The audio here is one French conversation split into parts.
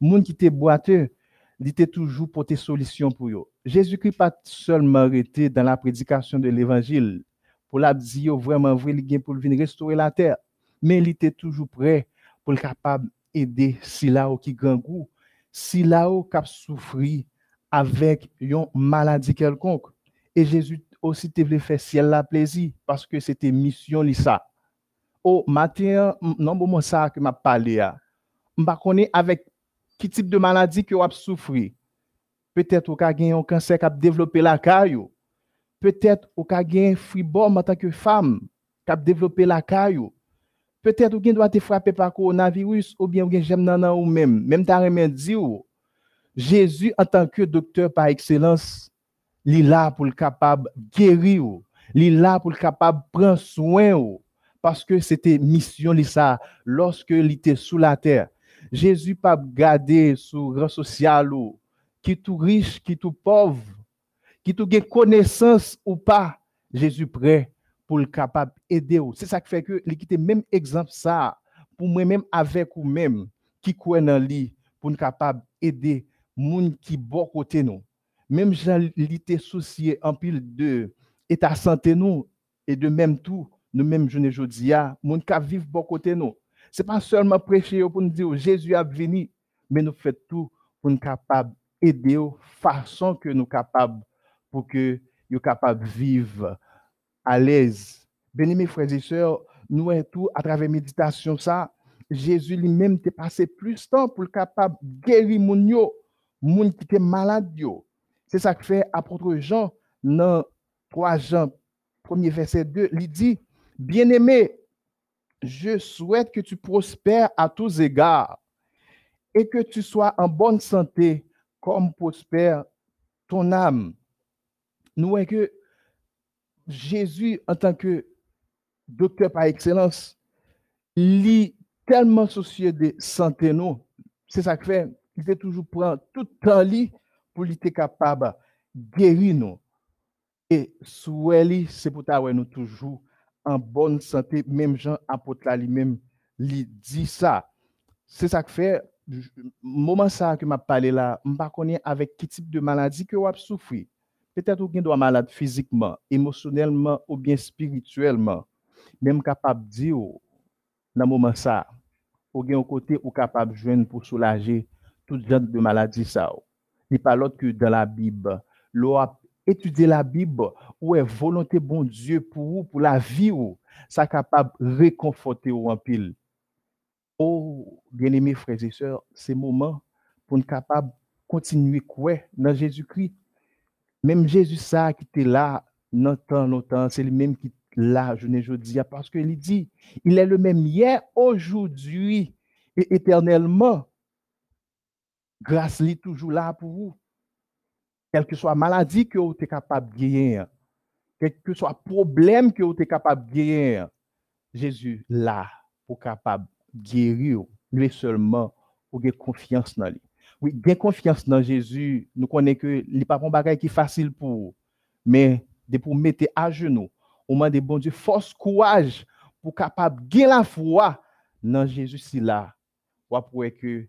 Moun qui était boiteux, il était toujours pour tes solutions pour eux. Jésus-Christ pas seulement arrêté dans la prédication de l'évangile pour la dire vraiment vrai, il pour venir restaurer la terre, mais il était toujours prêt pour être capable d'aider si là qui grand goût, si là qui souffri avec une maladie quelconque. Et Jésus aussi te voulait faire ciel la plaisir parce que c'était mission li ça. Oh, matin, non bon ça que m'a parlé à. M'pa connaît avec qui type de maladie que vous avez souffert. Peut-être vous avez un cancer qui a développé la caillou. Peut-être vous avez un fribom en tant que femme qui a développé la caillou. Peut-être vous doit être frappé par coronavirus ou bien vous avez ou même. Même dit Jésus en tant que docteur par excellence, il est là pour le capable guérir. Il est là pour le capable prendre soin parce que c'était mission ça lorsque il était sous la terre. Jésus pas garder sur social ou qui tout riche, qui tout pauvre, qui tout connaissance ou pas, Jésus prêt pour le capable aider. C'est ça qui fait que l'équité même exemple ça pour moi-même avec ou même qui croit dans lui pour nous capable aider moun qui bon côté nous. Même Jean l'été soucié en pile de état santé et de même tout nous même je ne dis moun qui vivre bon côté nous. Ce n'est pas seulement prêcher pour nous dire Jésus a venu, mais nous faisons tout pour nous capables d'aider de façon que nous capables pour que nous capables vivre à l'aise. Béni mes frères et sœurs, nous et tout à travers méditation ça, Jésus lui-même t'a passé plus de temps pour le capable guérir mon yo, moun qui était malade C'est ça que fait apôtre Jean dans 3 Jean, premier verset 2, il dit Bien-aimé, je souhaite que tu prospères à tous égards et que tu sois en bonne santé comme prospère ton âme. Nous voyons que Jésus, en tant que docteur par excellence, lit tellement soucieux de santé. C'est ça que fait, il fait toujours prendre tout temps pour être capable de guérir nous. Et sous c'est pour nous toujours en bonne santé, même Jean apôtre lui-même lui dit ça. C'est ça que fait moment ça que m'a parlé là, je connais avec quel type de maladie que vous avez souffert. Peut-être que vous malade physiquement, émotionnellement ou bien spirituellement. Même capable de dire dans moment ça, ou bien au côté ou capable de joindre pour soulager toute genre de maladie ça. Il pas l'autre que dans la Bible. L'eau étudier la Bible, ou est volonté bon Dieu pour vous, pour la vie ou, ça capable de réconforter ou en pile. Oh, bien-aimés frères et sœurs, c'est moment pour nous capable continuer quoi dans Jésus-Christ. Même Jésus ça qui était là, c'est le même qui est là, je ne dis parce qu'il dit, il est le même hier, aujourd'hui et éternellement. Grâce lui toujours là pour vous quelle que soit maladie que vous êtes capable de guérir, quel que soit problème que vous êtes capable de guérir, Jésus là pour capable de guérir, lui seulement pour avoir confiance dans lui. Oui, bien confiance dans Jésus, nous connaissons que n'est pas un bagage qui est facile pour vous, mais de pour mettre à genoux, au moment de bon Dieu, force, courage pour capable de la foi dans Jésus si là, pour que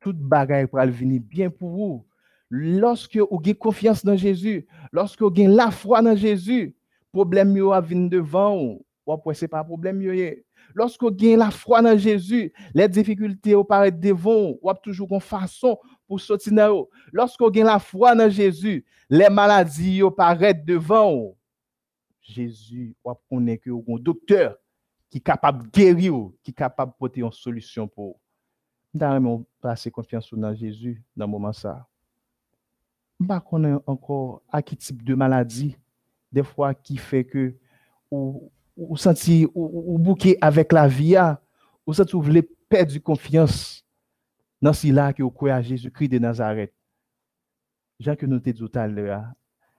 toute bagaille pour venir bien pour vous Lorsque vous avez confiance dans Jésus, lorsque vous avez la foi dans Jésus, problème yo devant vous. Ou ce n'est pas problème Lorsque vous avez la foi dans Jésus, les difficultés apparaissent devant vous, ou toujours une façon pour sortir dans Lorsque vous avez la foi dans Jésus, les maladies apparaissent devant vous. Jésus, ou connaît que un docteur qui est capable de guérir, qui est capable de porter une solution pour vous. Nous passer confiance dans Jésus dans ce moment ça pas connaît encore à quel type de maladie, des fois qui fait que ou, ou senti ou, ou bouquet avec la vie, ou senti vous voulez perdre confiance dans ce que vous croyez à Jésus-Christ de Nazareth. Jean que nous tout à l'heure,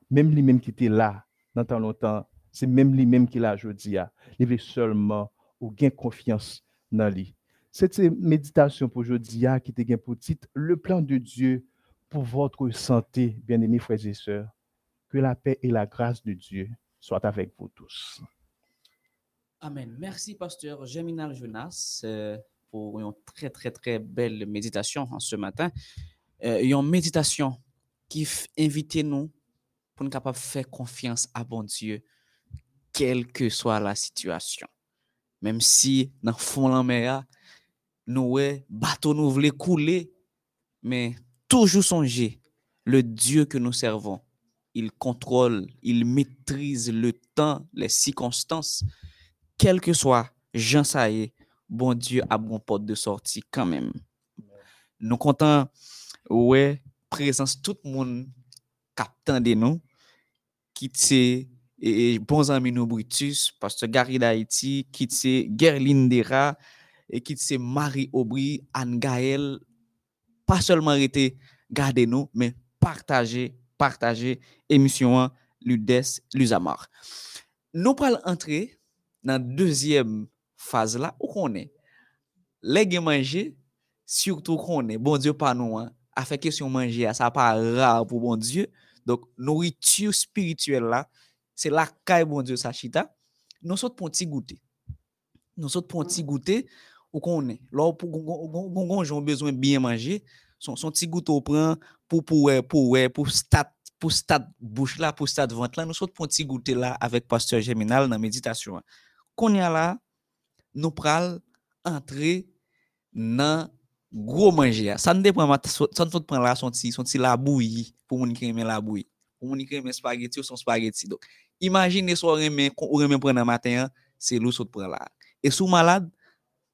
même lui-même qui était là dans tant longtemps, c'est même lui-même qui l'a aujourd'hui. Il veut seulement ou gain confiance dans lui. Cette méditation pour aujourd'hui qui te pour titre Le plan de Dieu pour votre santé, bien-aimés frères et sœurs. Que la paix et la grâce de Dieu soient avec vous tous. Amen. Merci, pasteur Geminal Jonas. Euh, pour une très, très, très belle méditation ce matin. Euh, une méditation qui invite nous pour nous capables faire confiance à bon Dieu, quelle que soit la situation. Même si dans le fond de la mer, nous, bateau nous voulait couler, mais toujours songer le Dieu que nous servons. Il contrôle, il maîtrise le temps, les circonstances, quel que soit Jean Saïe, bon Dieu a bon porte de sortie quand même. Nous comptons, ouais, présence tout le monde captant de nous, qui c'est et bons amis nous Brutus, pasteur Gary d'Haïti, qui c'est Gerline Dera, et qui c'est Marie Aubry, Anne Gaël, pas seulement été garder nous, mais partager, partager émission Ludes, Lusamar. Nous allons entrer dans la deuxième phase là, où on est. Les manger, surtout qu'on est, bon Dieu pas nous, hein, a fait question manger, ça pas rare pour bon Dieu. Donc, nourriture spirituelle là, c'est la caille bon Dieu sachita. Nous sommes pour petit goûter. Nous sommes pour petit goûter ou konen. Lò pou gonjon bezwen biye manje, son, son ti gout ou pran pou pou wè, pou wè, pou stat, pou stat bouch la, pou stat vant la, nou sot pon ti goutè la avèk pasteur Geminal nan meditasyon. Konya la, nou pral antre nan gwo manje ya. San de pran mat, san sot pran la son ti, son ti la bouyi, pou mouni kremen la bouyi. Pou mouni kremen spageti ou son spageti. Imagine sou remen, remen pran nan maten ya, se lou sot pran la. E sou malade,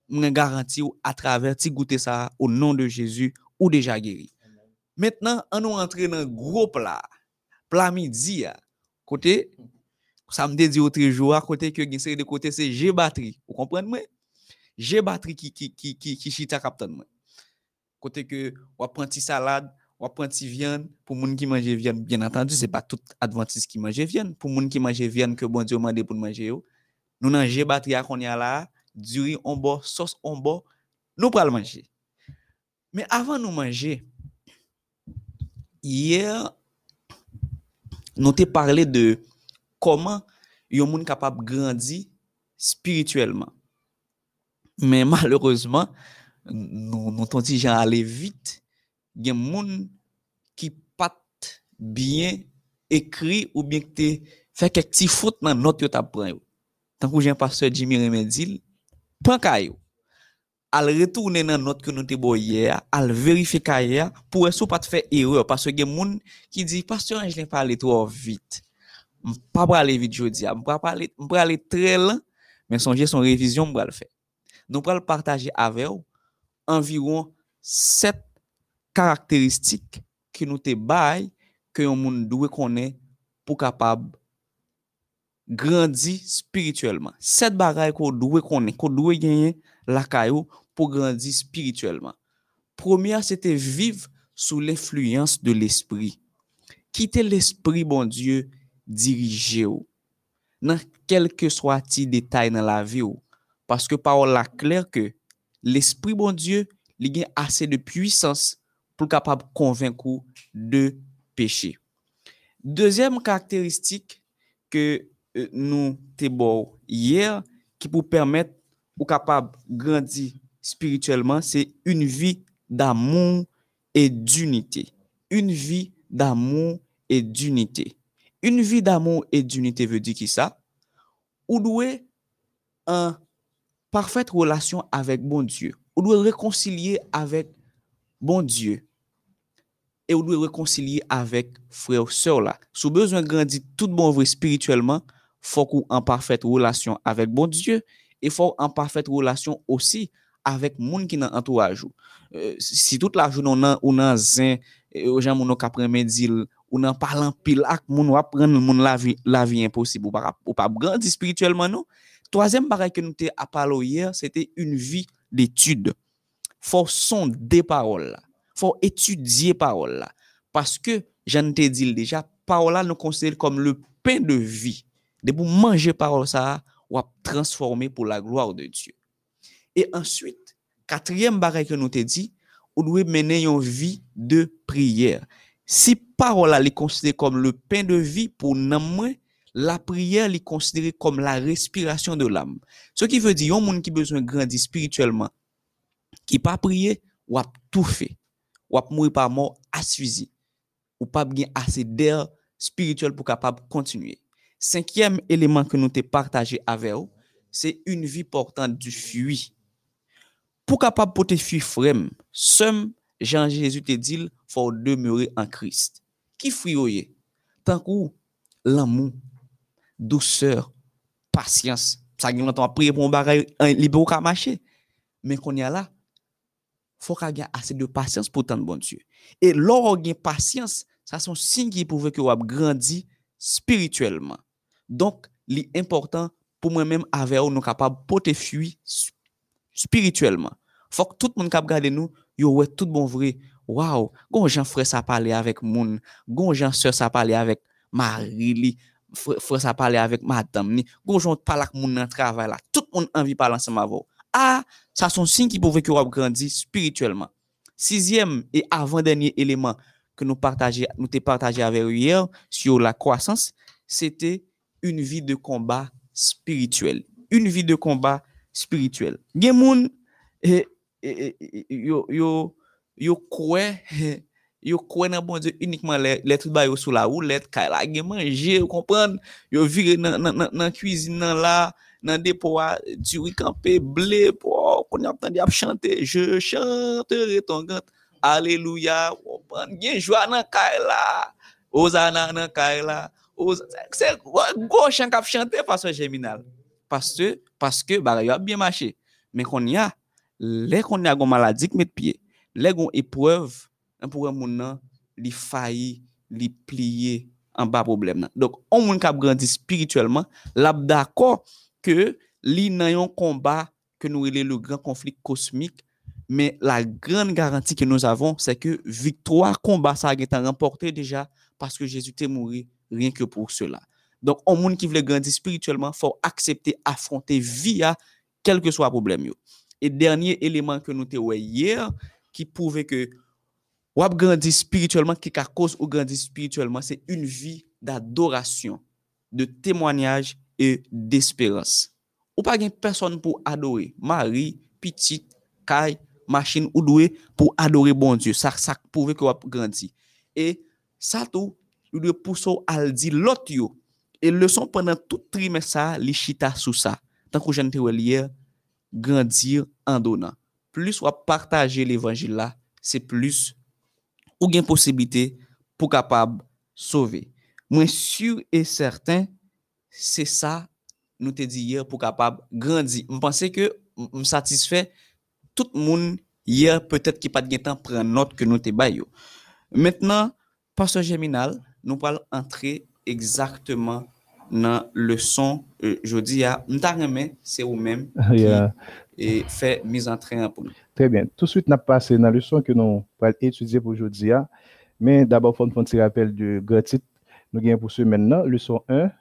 je garantis à travers petit goûter ça au nom de Jésus ou déjà guéri. Maintenant, on nous rentre dans un gros plat. Plat midi, côté, ça me dit autre jour, côté que une de côté, c'est G batterie. Vous comprenez, moi? G batterie qui, qui, qui, qui, chita captain, moi. Côté que, on prend salade, on prend petit viande. Pour gens qui mangent viande, bien entendu, c'est pas tout adventiste qui mange viande. Pour gens qui mangent viande, que bon Dieu m'a demandé pour manger, nous, dans G batterie, qu'on y a là, du riz on bas, sauce on bas, nous le manger. Mais avant de manger, hier, nous avons parlé de comment un monde capable de grandir spirituellement. Mais malheureusement, nous avons dit gens vite. Il y a des gens qui pas bien écrit ou bien qui fait quelques petits fautes dans notre que tu Tant que j'ai un pasteur Jimmy Remedil, pankay yo. Al retourner nan note que nou te bo hier, al vérifier kaya pour eso pas te faire erreur parce que moun ki di pasteur Angelin parler trop vite. M pa parler vite jodi, ah, m pa parler m parler très lent, mais songer son révision m va le faire. Nous va le partager avec vous environ 7 caractéristiques que nous te bail que yon moun doué connaît pour capable grandi spirituellement. Sept bagaille qu'on doit connaître, qu'on doit gagner la caillou pour grandir spirituellement. Première, c'était vivre sous l'influence de l'esprit. Quitter l'esprit, bon Dieu, diriger. Dans quel que soit petit détail dans la vie ou. Parce que parole la claire que l'esprit, bon Dieu, il a assez de puissance pour capable convaincre de péché. Deuxième caractéristique que Euh, nou te bou yer ki pou permèt ou kapab grandi spirituellement, se un vi d'amour et d'unité. Un vi d'amour et d'unité. Un vi d'amour et d'unité ve di ki sa, ou dwe an parfète relasyon avèk bon Diyo. Ou dwe rekoncilie avèk bon Diyo. E ou dwe rekoncilie avèk frè ou sèw la. Sou bezwen grandi tout bon vre spirituellement, fok ou an parfèt relasyon avèk bon Diyo, e fok an parfèt relasyon osi avèk moun ki nan antouaj ou. Euh, si tout la joun nan, ou nan zin, e, ou jan moun nou kapren medil, ou nan palan pil ak, moun wap pren moun la vi, la vi imposib, ou pa, ou pa brandi spirituelman nou. Troazem baray ke nou te apalo yer, se te un vi l'étude. Fò son de parol la. Fò etudye parol la. Paske, jan te dil deja, parol la nou konsidere kom le pen de vi. De pour manger parole ça ou transformer pour la gloire de Dieu et ensuite, quatrième barrière que nous te dit, on doit mener une vie de prière. Si parole est considérée comme le pain de vie pour nous, la prière est considérée comme la respiration de l'âme. Ce qui veut dire, un monde qui besoin de grandir spirituellement, qui pas prier, ou a tout fait. Ou a mourir par mort asphyxie. Ou pas bien assez d'air spirituel pour capable continuer. Cinquième élément que nous t'ai partagé avec vous, c'est une vie portante du fui. Pour capable porter fui frem, seul Jean-Jésus te dit, faut demeurer en Christ. Qui fui Tant que l'amour, douceur, patience, ça qui longtemps prier pour un bagage libre qu'à marcher. Mais qu'on y a là, faut qu'il y ait assez de patience pour tant de bon Dieu. Et lorsqu'on a patience, ça sont signe qui prouve que vous avez grandi spirituellement. Donk, li important pou mwen menm ave ou nou kapab pote fwi spirituelman. Fok tout moun kap gade nou, yo wè tout bon vre. Waw, gon jan fre sa pale avèk moun, gon jan se sa pale avèk mari li, fre, fre sa pale avèk madame ni, gon jan palak moun nan travay la. Tout moun anvi pale ansem avò. A, ah, sa son sin ki pou vek yo wap grandi spirituelman. Sizyem e avan denye eleman ke nou, partaje, nou te partaje avèk yo yer, si yo la kwasans, se te une vie de combat spirituel. Une vie de combat spirituel. Gen moun, eh, eh, eh, yo, yo, yo kwe, yo kwe nan bon les tout ba yo la roulette, kay la gen manje, comprenez? Yo vire nan, nan, nan, nan cuisine nan la, nan depo a, du riz campé, blé, pour qu'on y a entendu chanter, je chanterai ton gant, gen joie nan Osana nan Se go chan kap chante fason jeminal. Paske, paske bagay yo ap bien mache. Men kon ya, le kon ya gon maladik met piye, le gon epwev, epwev moun nan li fayi, li pliye an ba problem nan. Dok, on moun kap grandi spirituelman, lap dako ke li nan yon komba ke nou ele le gran konflik kosmik, men la gran garanti ke nou avon, se ke victwa komba sa gen tan remporte deja, paske Jezu te mouri rien que pour cela. Donc, on monde qui veut grandir spirituellement, faut accepter, affronter via quel que soit le problème. Yo. Et dernier élément que nous avons hier, qui prouvait que ou grandir spirituellement, qui a cause ou grandir spirituellement, c'est une vie d'adoration, de témoignage et d'espérance. Ou pas une personne pour adorer, Marie, petite, caille, machine ou doué pour adorer bon Dieu. Ça, ça prouve que vous grandi. Et ça tout, yo dwe pouso al di lot yo. E leson penan tout trime sa, li chita sou sa. Tan kou jen te wè liye, grandir an donan. Plus wap partaje l'Evangil la, se plus ou gen posibite pou kapab sove. Mwen sur et certain, se sa nou te di yer pou kapab grandi. Mwen panse ke m satisfè tout moun yer peut-être ki pat gen tan pren not ke nou te bay yo. Mètnen, pastor Geminal, nous allons entrer exactement dans le son euh, je dis à c'est vous-même qui et fait mise en train pour nous. Très bien. Tout de suite, nous passé dans le son que nous allons étudier pour aujourd'hui. Mais d'abord, il faut un petit rappel de gratuit. Nous avons pour ce maintenant, leçon 1.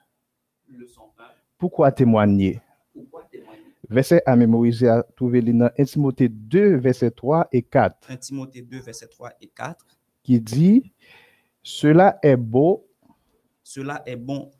Leçon 1. Pourquoi témoigner? Pourquoi témoigner? Verset à mémoriser à trouver dans 1 Timothée 2, verset 3 et 4. 1 Timothée 2, verset 3 et 4. Qui dit cela est beau. Cela est bon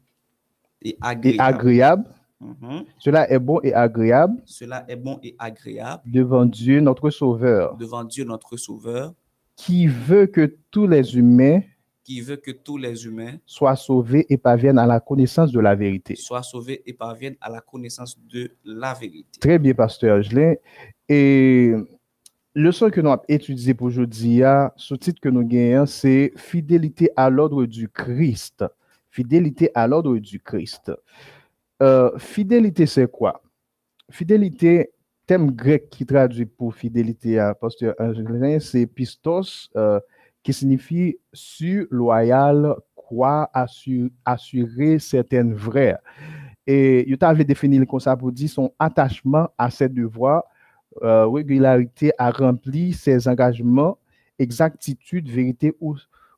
et agréable. Et agréable. Mhm. Cela est bon et agréable. Cela est bon et agréable. Devant Dieu, notre Sauveur. Devant Dieu, notre Sauveur. Qui veut que tous les humains qui veut que tous les humains soient sauvés et parviennent à la connaissance de la vérité. Soient sauvés et parviennent à la connaissance de la vérité. Très bien, pasteur Angelin. Et Leçon que nous avons étudié pour aujourd'hui, ce titre que nous gagnons, c'est Fidélité à l'ordre du Christ. Fidélité à l'ordre du Christ. Euh, fidélité, c'est quoi? Fidélité, thème grec qui traduit pour fidélité à pasteur Angelin, c'est pistos, euh, qui signifie sur, loyal, quoi, assurer certaines vraies. Et il avait défini comme ça pour dire son attachement à ses devoirs euh, régularité à remplir ses engagements, exactitude, vérité ou,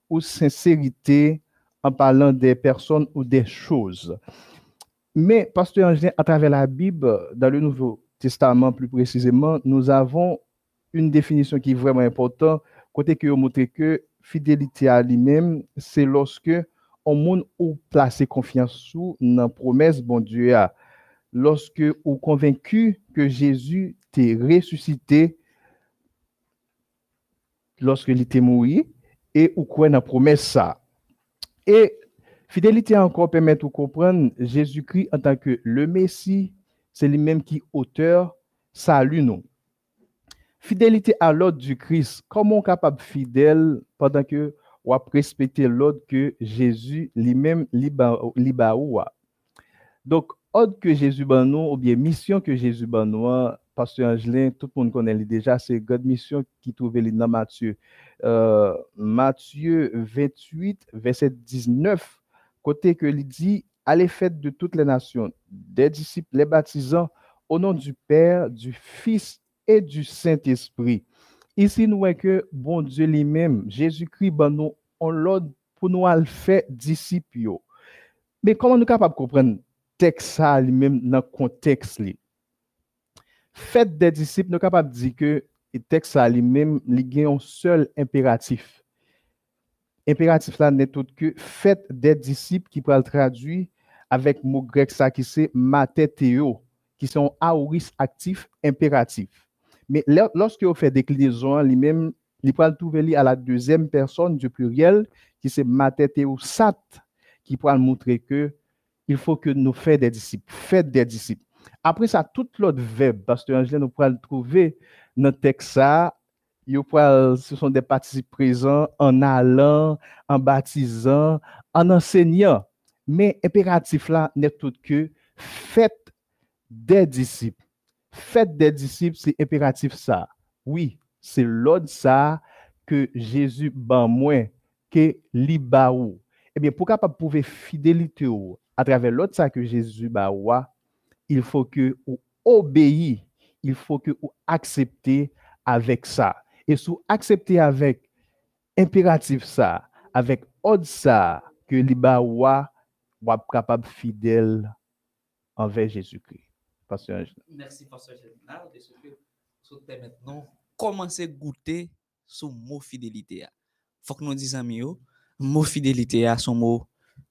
ou sincérité en parlant des personnes ou des choses. Mais, pasteur Angelin, à travers la Bible, dans le Nouveau Testament plus précisément, nous avons une définition qui est vraiment importante, côté que vous montrez que fidélité à lui-même, c'est lorsque on monde ou placer confiance sous la promesse bon Dieu a. Lorsque ou convaincu que Jésus ressuscité lorsque il était mort et ou quoi dans promesse ça. Et fidélité encore permet de comprendre Jésus-Christ en tant que le Messie, c'est lui-même qui auteur salut nous. Fidélité à l'ordre du Christ, comment capable fidèle pendant que ou à respecter l'ordre que Jésus lui-même liba Donc, ordre que Jésus ban ou bien mission que Jésus ban Pasteur Angelin, tout le monde connaît déjà, c'est God mission qui trouve dans Matthieu. Euh, Matthieu 28, verset 19, côté que il dit, allez faites de toutes les nations, des disciples, les baptisants, au nom du Père, du Fils et du Saint-Esprit. Ici, nous voyons que bon Dieu lui-même, Jésus-Christ, ben nous, on l'ordre pour nous le faire disciples. Mais comment nous sommes capables de comprendre texte ça lui-même dans le contexte Faites des disciples, nous sommes capables de dire que le texte ça lui-même, a un seul impératif. Impératif là n'est autre que faites des disciples qui le traduire avec le mot grec ça qui c'est matéthéo, qui sont aoris actif impératif. Mais lorsque vous faites déclinaison lui-même, il peut le trouver à la deuxième personne du pluriel, qui c'est matéthéo sat, qui pourra montrer que il faut que nous fassions des disciples. Faites des disciples. Après ça, tout l'autre verbe, Pasteur Angela, nous pourrons le trouver dans le texte. Ce sont des participes présents en allant, en baptisant, en enseignant. Mais impératif là n'est tout que faites des disciples. Faites des disciples, c'est impératif ça. Oui, c'est l'ordre ça que Jésus ban moins que libaou. Eh bien, pour capable prouver fidélité à travers l'autre ça que Jésus ba il faut que vous obéissez, il faut que vous acceptez avec ça. Et sous accepter avec impératif ça, avec ordre ça, que liba wa, wa capable fidèle envers Jésus-Christ. Merci, Pasteur Général, de vous maintenant commencer à goûter ce mot fidélité. Il faut que nous disions, le mot fidélité, son mot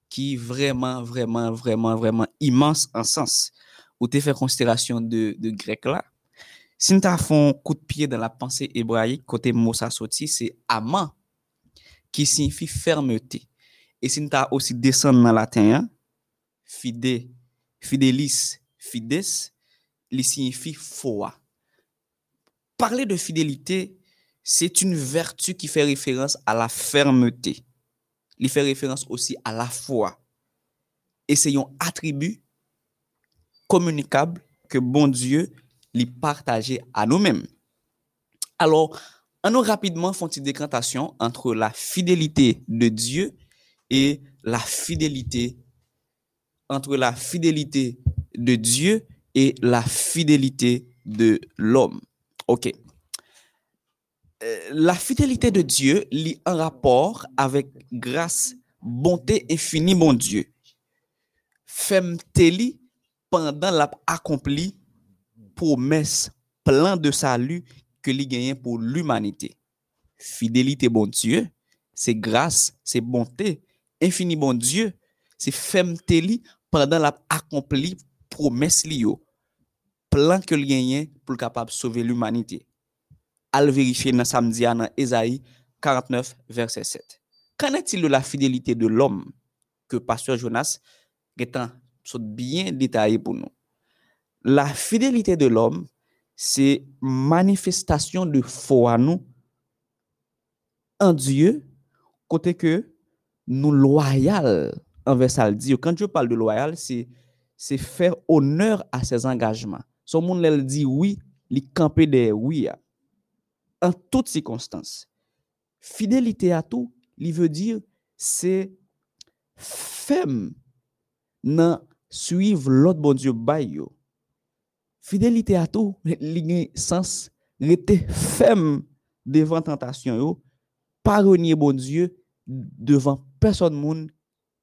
qui vraiment, vraiment, vraiment, vraiment immense en sens ou tu fait considération de, de grec là, si fait un coup de pied dans la pensée hébraïque, côté mot ça sorti, c'est aman, qui signifie fermeté. Et si aussi descendu dans le latin, hein, fide, fidelis, fides, il signifie foi. Parler de fidélité, c'est une vertu qui fait référence à la fermeté. Il fait référence aussi à la foi. Et c'est un attribut communicable que bon Dieu lui partageait à nous-mêmes. Alors, on nous rapidement font une décantation entre la fidélité de Dieu et la fidélité entre la fidélité de Dieu et la fidélité de l'homme. OK. Euh, la fidélité de Dieu lit un rapport avec grâce, bonté infinie, mon Dieu. Femme pandan la akompli promes plan de salu ke bon bon li genyen pou l'umanite. Fidelite bon Diyo, se grase, se bonte, infini bon Diyo, se femte li pandan la akompli promes li yo. Plan ke li genyen pou l'kapab sove l'umanite. Al verifiye nan samdia nan Ezaï 49 verset 7. Kan etil de la fidelite de l'om ke Pastor Jonas getan sont bien détaillés pour nous. La fidélité de l'homme, c'est manifestation de foi à nous en Dieu, côté que nous loyal envers ça. Dieu. Quand Dieu parle de loyal, c'est c'est faire honneur à ses engagements. Son monde elle dit oui, il camper des oui en toutes circonstances. Fidélité à tout, il veut dire c'est ferme dans suiv lot bon Diyo bay yo. Fidelite a tou, li gen sens, rete fem devan tentasyon yo, paronye bon Diyo devan person moun,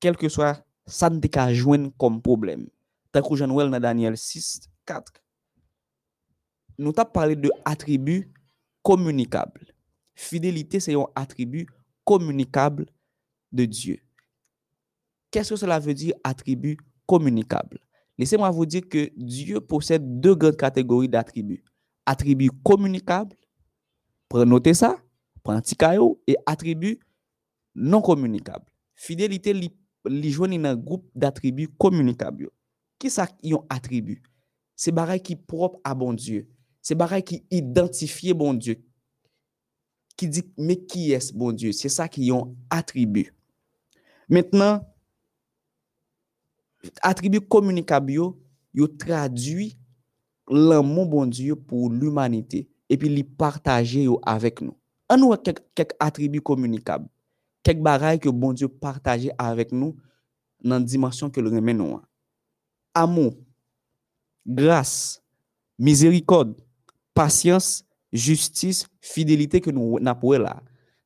kelke swa san te ka jwen kom problem. Takou janwel nan Daniel 6, 4. Nou tap pale de atribu komunikable. Fidelite se yon atribu komunikable de Diyo. Kè se cela ve di atribu komunikable? Communicable. Laissez-moi vous dire que Dieu possède deux grandes catégories d'attributs. Attributs communicables, prenez ça, prend petit caillou et attribut non communicable. Fidélité li, li joine dans un groupe d'attributs communicables. Qui ça yon attribut? C'est bagay qui propre à bon Dieu. C'est bagay qui identifie bon Dieu. Qui dit mais qui est bon Dieu? C'est ça qui yon attribut. Maintenant atribu komunikab yo, yo tradwi lan moun bon Diyo pou l'umanite, epi li partaje yo avek nou. An nou kek, kek atribu komunikab, kek baray ke bon Diyo partaje avek nou nan dimansyon ke l remen nou an. Amon, grase, mizerikod, pasyans, justice, fidelite ke nou napwe la.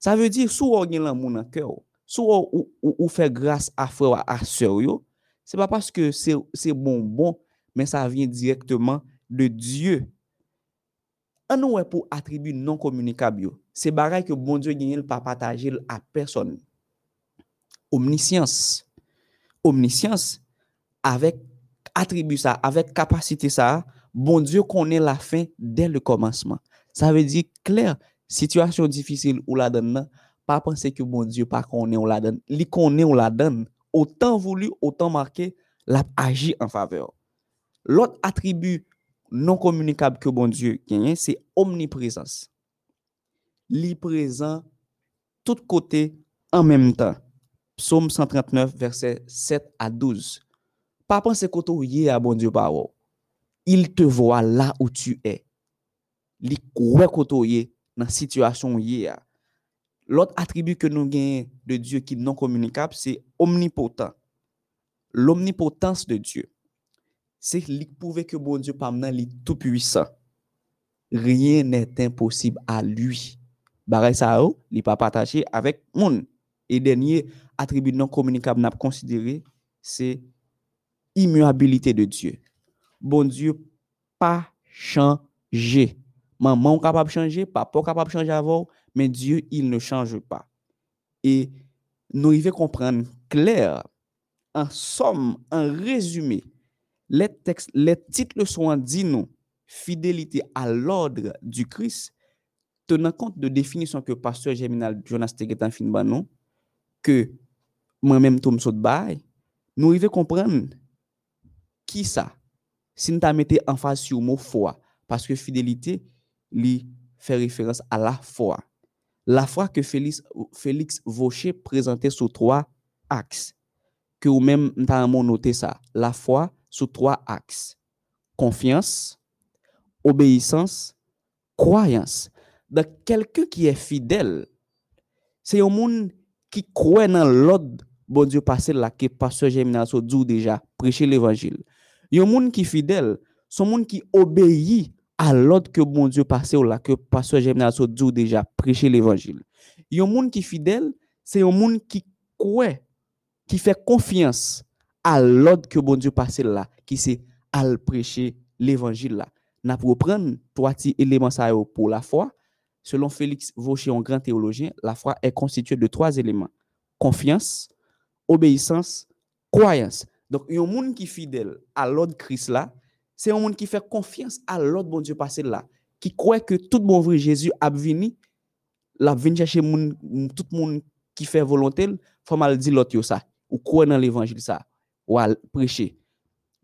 Sa ve di sou ou gen lan moun an kè ou, sou ou ou, ou, ou fè grase a fè ou a sè ou yo, Se pa paske se bonbon, men sa vyen direktman de Diyo. An nou wè pou atribu non komunikab yo. Se baray ke bon Diyo genye l pa pataje l a person. Omnisyans. Omnisyans, avèk atribu sa, avèk kapasite sa, bon Diyo konen la fin den le komanseman. Sa ve di kler, situasyon difisil ou la den nan, pa pense ke bon Diyo pa konen ou la den. Li konen ou la den, autant voulu, autant marqué, l'a agi en faveur. L'autre attribut non communicable que bon Dieu gagne, c'est omniprésence. L'y-présent, tout côté, en même temps. Psaume 139, verset 7 à 12. Pas penser que tu es à bon Dieu par Il te voit là où tu es. Li kwe koto ye nan situasyon ye a. L'autre attribut que nous gagnons de Dieu qui est non communicable, c'est omnipotent. L'omnipotence de Dieu. C'est li prouver que bon Dieu pas li tout puissant. Rien n'est impossible à lui. Bagay sa ou, li pas partagé avec moun. Et dernier attribut non communicable n'a considéré, c'est immuabilité de Dieu. Bon Dieu pas changer. Maman capable de changer, papa capable de changer avant, mais Dieu, il ne change pas. Et nous devons comprendre clair, en somme, en résumé, les, textes, les titres sont dit nous, fidélité à l'ordre du Christ, tenant compte de définition que pasteur Germinal Jonas Tegetan Finbanon, que moi-même Tom Sotbay, nous devons comprendre qui ça, si nous mettons en face sur mot foi, parce que fidélité, lui fait référence à la foi. La foi que Félix, Vaucher présentait sous trois axes. Que ou même nous noté ça. La foi sous trois axes. Confiance, obéissance, croyance. Donc, quelqu'un qui est fidèle, c'est un monde qui croit dans l'ordre bon Dieu passé là que pasteur Germinal dit déjà prêcher l'évangile. Il y a un monde qui est fidèle, c'est un monde qui obéit à l'ordre que bon Dieu passé là que pasteur Germinal dit déjà prêcher l'évangile. Il y a un monde qui est fidèle, c'est un monde qui croit, qui fait confiance à l'ordre que bon Dieu passé là, qui c'est à prêcher l'évangile là. N'a pour prendre trois éléments ça pour la foi. Selon Félix Vaucher, un grand théologien, la foi est constituée de trois éléments confiance, obéissance, croyance. Donc, il y a un monde qui est fidèle à l'ordre Christ là, c'est un monde qui fait confiance à l'autre bon Dieu passé là, qui croit que tout bon vrai Jésus a venu, l'a venu chercher moun, tout monde qui fait volonté, faut mal dire l'autre ça, ou croit dans l'évangile ça, ou à prêcher.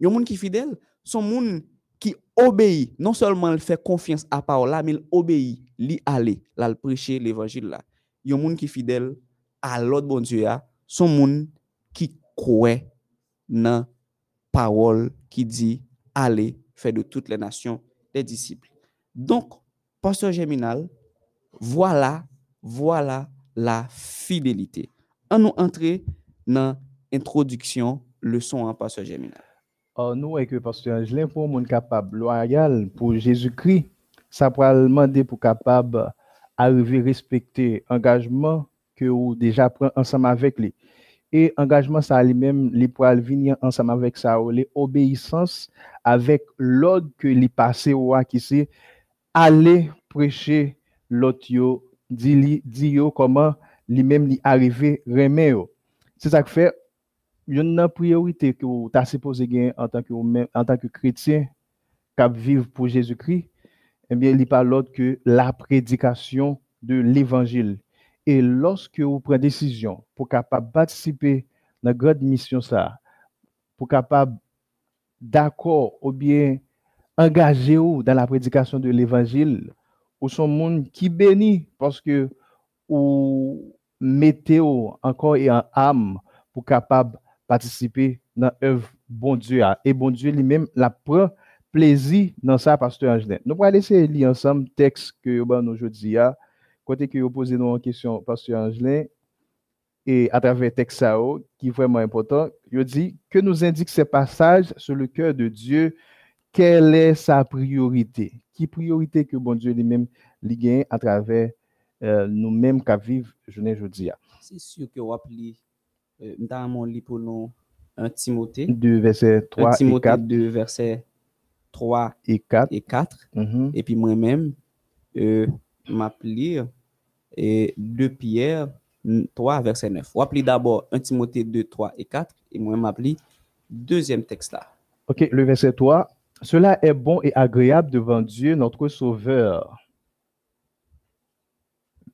Un monde qui fidèle, son monde qui obéit, non seulement il fait confiance à parole là, mais il obéit, l'y aller, là prêcher l'évangile là. Un monde qui fidèle à l'autre bon Dieu là, son monde qui croit dans parole qui dit aller faire de toutes les nations des disciples. Donc, pasteur Germinal, voilà, voilà la fidélité. On nous entrer dans l'introduction, leçon en pasteur Germinal. Oh, nous, avec pasteur Angelin, pour mon capable loyal pour Jésus-Christ, ça pourra demander pour capable arriver à respecter engagement que vous déjà pris ensemble avec lui. Et engagement, ça lui-même, les pour venir ensemble avec ça, l'obéissance avec l'ordre que les passé ou qui aller prêcher l'autre dit yo comment lui-même lui arriver C'est ça que fait une priorité que tu as supposé gagner en tant que en tant que chrétien qui vivre pour Jésus-Christ. Eh bien, il pas l'autre que la prédication de l'évangile. Et lorsque vous prenez décision pour capable participer dans la grande mission ça, pour capable d'accord ou bien engager vous dans la prédication de l'évangile, ou son monde qui bénit parce que ou mettez encore et en âme pour capable participer dans l'œuvre bon Dieu. Et bon Dieu lui-même la prend plaisir dans ça, pasteur Angelin. Nous allons de lire ensemble le texte que nous aujourd'hui. Côté que vous posez nous en question, pasteur Angelin, et à travers le texte ça, qui est vraiment important, il dit que nous indique ces passages sur le cœur de Dieu, quelle est sa priorité? Qui priorité que bon Dieu lui-même lui gagne à travers euh, nous-mêmes qui vivons journée aujourd'hui. C'est sûr que vous appelez, euh, dans mon livre pour nous, un Timothée, 2 versets 1 3 et Timothée 4 2, verset 3 et 4. et 4. Mhm. Et puis moi-même, euh, m'appeler et 2 Pierre 3, verset 9. Vous appelez d'abord 1 Timothée 2, 3 et 4. Et moi, m'appeler deuxième texte là. OK, le verset 3. Cela est bon et agréable devant Dieu, notre Sauveur.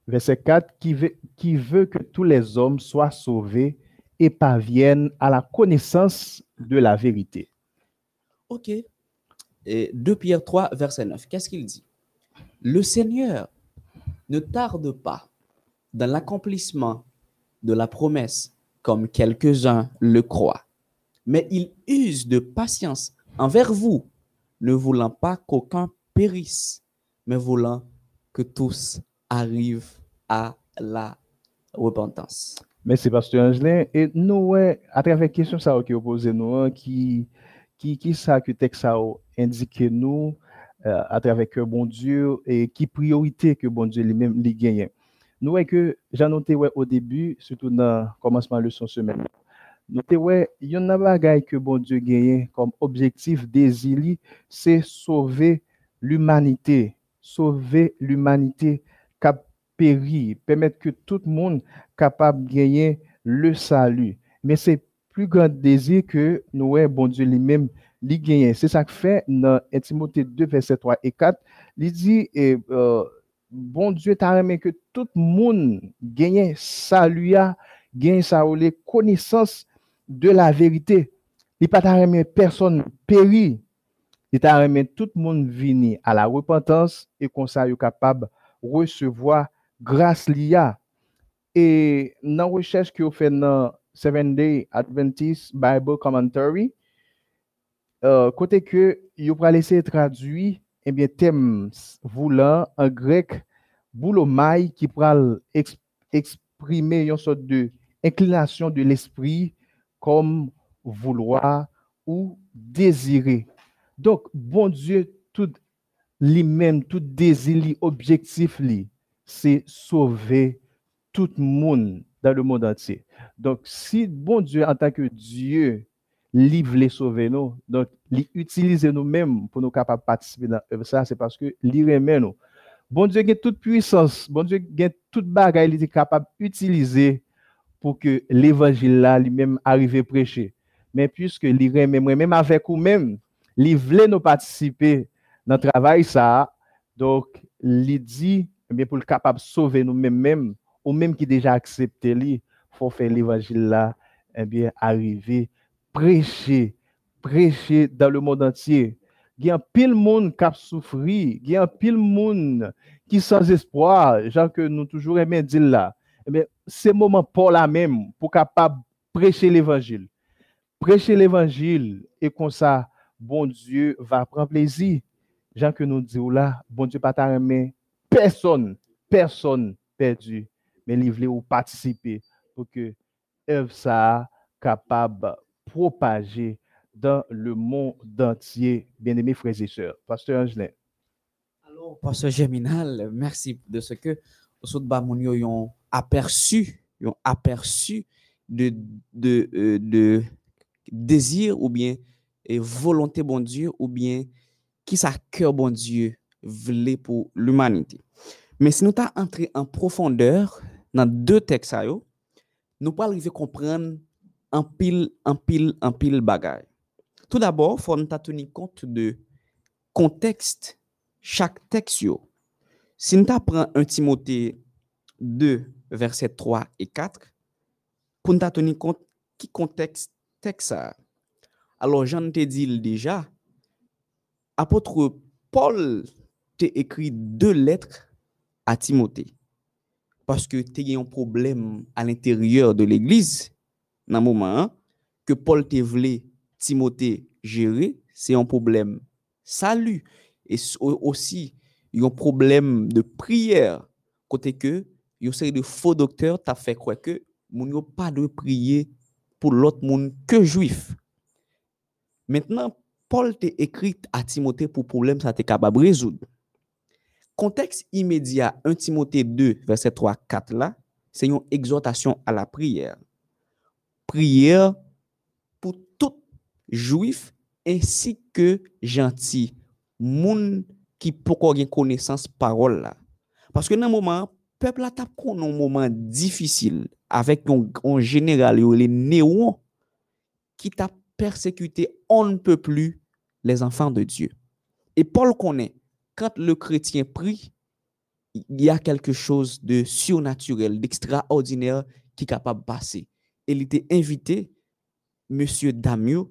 Verset 4, qui veut, qui veut que tous les hommes soient sauvés et parviennent à la connaissance de la vérité. OK. Et 2 Pierre 3, verset 9. Qu'est-ce qu'il dit? Le Seigneur ne tarde pas dans l'accomplissement de la promesse, comme quelques-uns le croient, mais il use de patience envers vous, ne voulant pas qu'aucun périsse, mais voulant que tous arrivent à la repentance. Merci, Pasteur Angelin. Et nous, ouais, à travers la question ça qui opposé nous, hein, qui, qui, qui ça que texte indique nous, à travers que bon Dieu, et qui priorité que bon Dieu lui-même lui gagne. Nous, ouais, que j'ai noté au début, surtout dans le commencement de leçon semaine, notez ouais, il y en a bagaille que bon Dieu gagne comme objectif désir, c'est sauver l'humanité, sauver l'humanité qui a péri, permettre que tout le monde capable de gagner le salut. Mais c'est plus grand désir que nous, ouais, bon Dieu lui-même, C'est ça que fait dans 1 Timothée 2, verset 3 et 4. Il dit, et, euh, bon Dieu t'a aimé que tout le monde gagne salut, gagne sa les connaissance de la vérité. Il pas t'a aimé personne péri. Il t'a aimé tout le monde venir à la repentance et comme ça, il est capable de recevoir grâce liya. Et dans la recherche que vous faites dans Seven Day Adventist Bible Commentary, euh, côté que vous pourrez laisser traduire, eh bien, thème voulant en grec, boulomai, qui pourra ex- exprimer une sorte de inclination de l'esprit comme vouloir ou désirer. Donc, bon Dieu, tout lui-même, tout désir, li, objectif, li, c'est sauver tout le monde dans le monde entier. Donc, si bon Dieu, en tant que Dieu, li voulait sauver donc, li utiliser nous-mêmes pour nous capables de participer dans ça, c'est parce que li remet nous. Bon Dieu a toute puissance, bon Dieu a toute bagaille, il est capable d'utiliser pour que l'évangile là lui-même arrive à prêcher. Mais puisque li remet même avec vous-même, li nous participer dans le travail ça, donc, li dit, bien, pour le capable de sauver nous-mêmes, même, ou même qui déjà accepté lui, faut faire l'évangile là, eh bien, arriver, prêcher, prêcher dans le monde entier. Il y a pile monde qui a souffri, il y a pile monde qui sans espoir, genre que nous toujours aimons dire là. Eh bien, c'est moment pour la même, pour capable prêcher l'évangile. Prêcher l'évangile, et comme ça, bon Dieu va prendre plaisir. Jean que nous disons là, bon Dieu pas personne, personne perdu, mais voulait ou participer pour que œuvre ça capable de propager dans le monde entier, bien-aimés frères et sœurs. Pasteur Angelin. Alors, Pasteur Germinal, merci de ce que y ont aperçu, ont aperçu de, de, euh, de désir ou bien et volonté bon Dieu ou bien qui sa cœur bon Dieu voulait pour l'humanité. Mais si nous t'a entré en profondeur dans deux textes nous pas arriver comprendre en pile en pile en pile bagaille. Tout d'abord, faut nous tenir compte de contexte chaque texte yo. Si nous apprenons 1 Timothée 2, versets 3 et 4, pour nous tenir compte qui contexte texte ça. Alors, j'en dit déjà, apôtre Paul t'a écrit deux lettres à Timothée parce que tu as un problème à l'intérieur de l'église nan mouman an, ke Paul te vle Timote jere, se yon problem salu, e osi yon problem de priyer, kote ke yon seri de fo doktor ta fe kwe ke moun yo pa de priye pou lot moun ke juif. Mètnen, Paul te ekrit a Timote pou problem sa te kabab rezoud. Konteks imedya 1 Timote 2 verset 3-4 la, se yon exhortasyon a la priyer. Prière pour tout juif ainsi que gentil moun qui pourquoi une connaissance parole là. Parce que dans moment peuple a un moment difficile avec un, général les néons qui t'a persécuté on ne peut plus les enfants de Dieu. Et Paul connaît quand le chrétien prie, il y a quelque chose de surnaturel, d'extraordinaire qui est capable de passer. il était invité monsieur Damio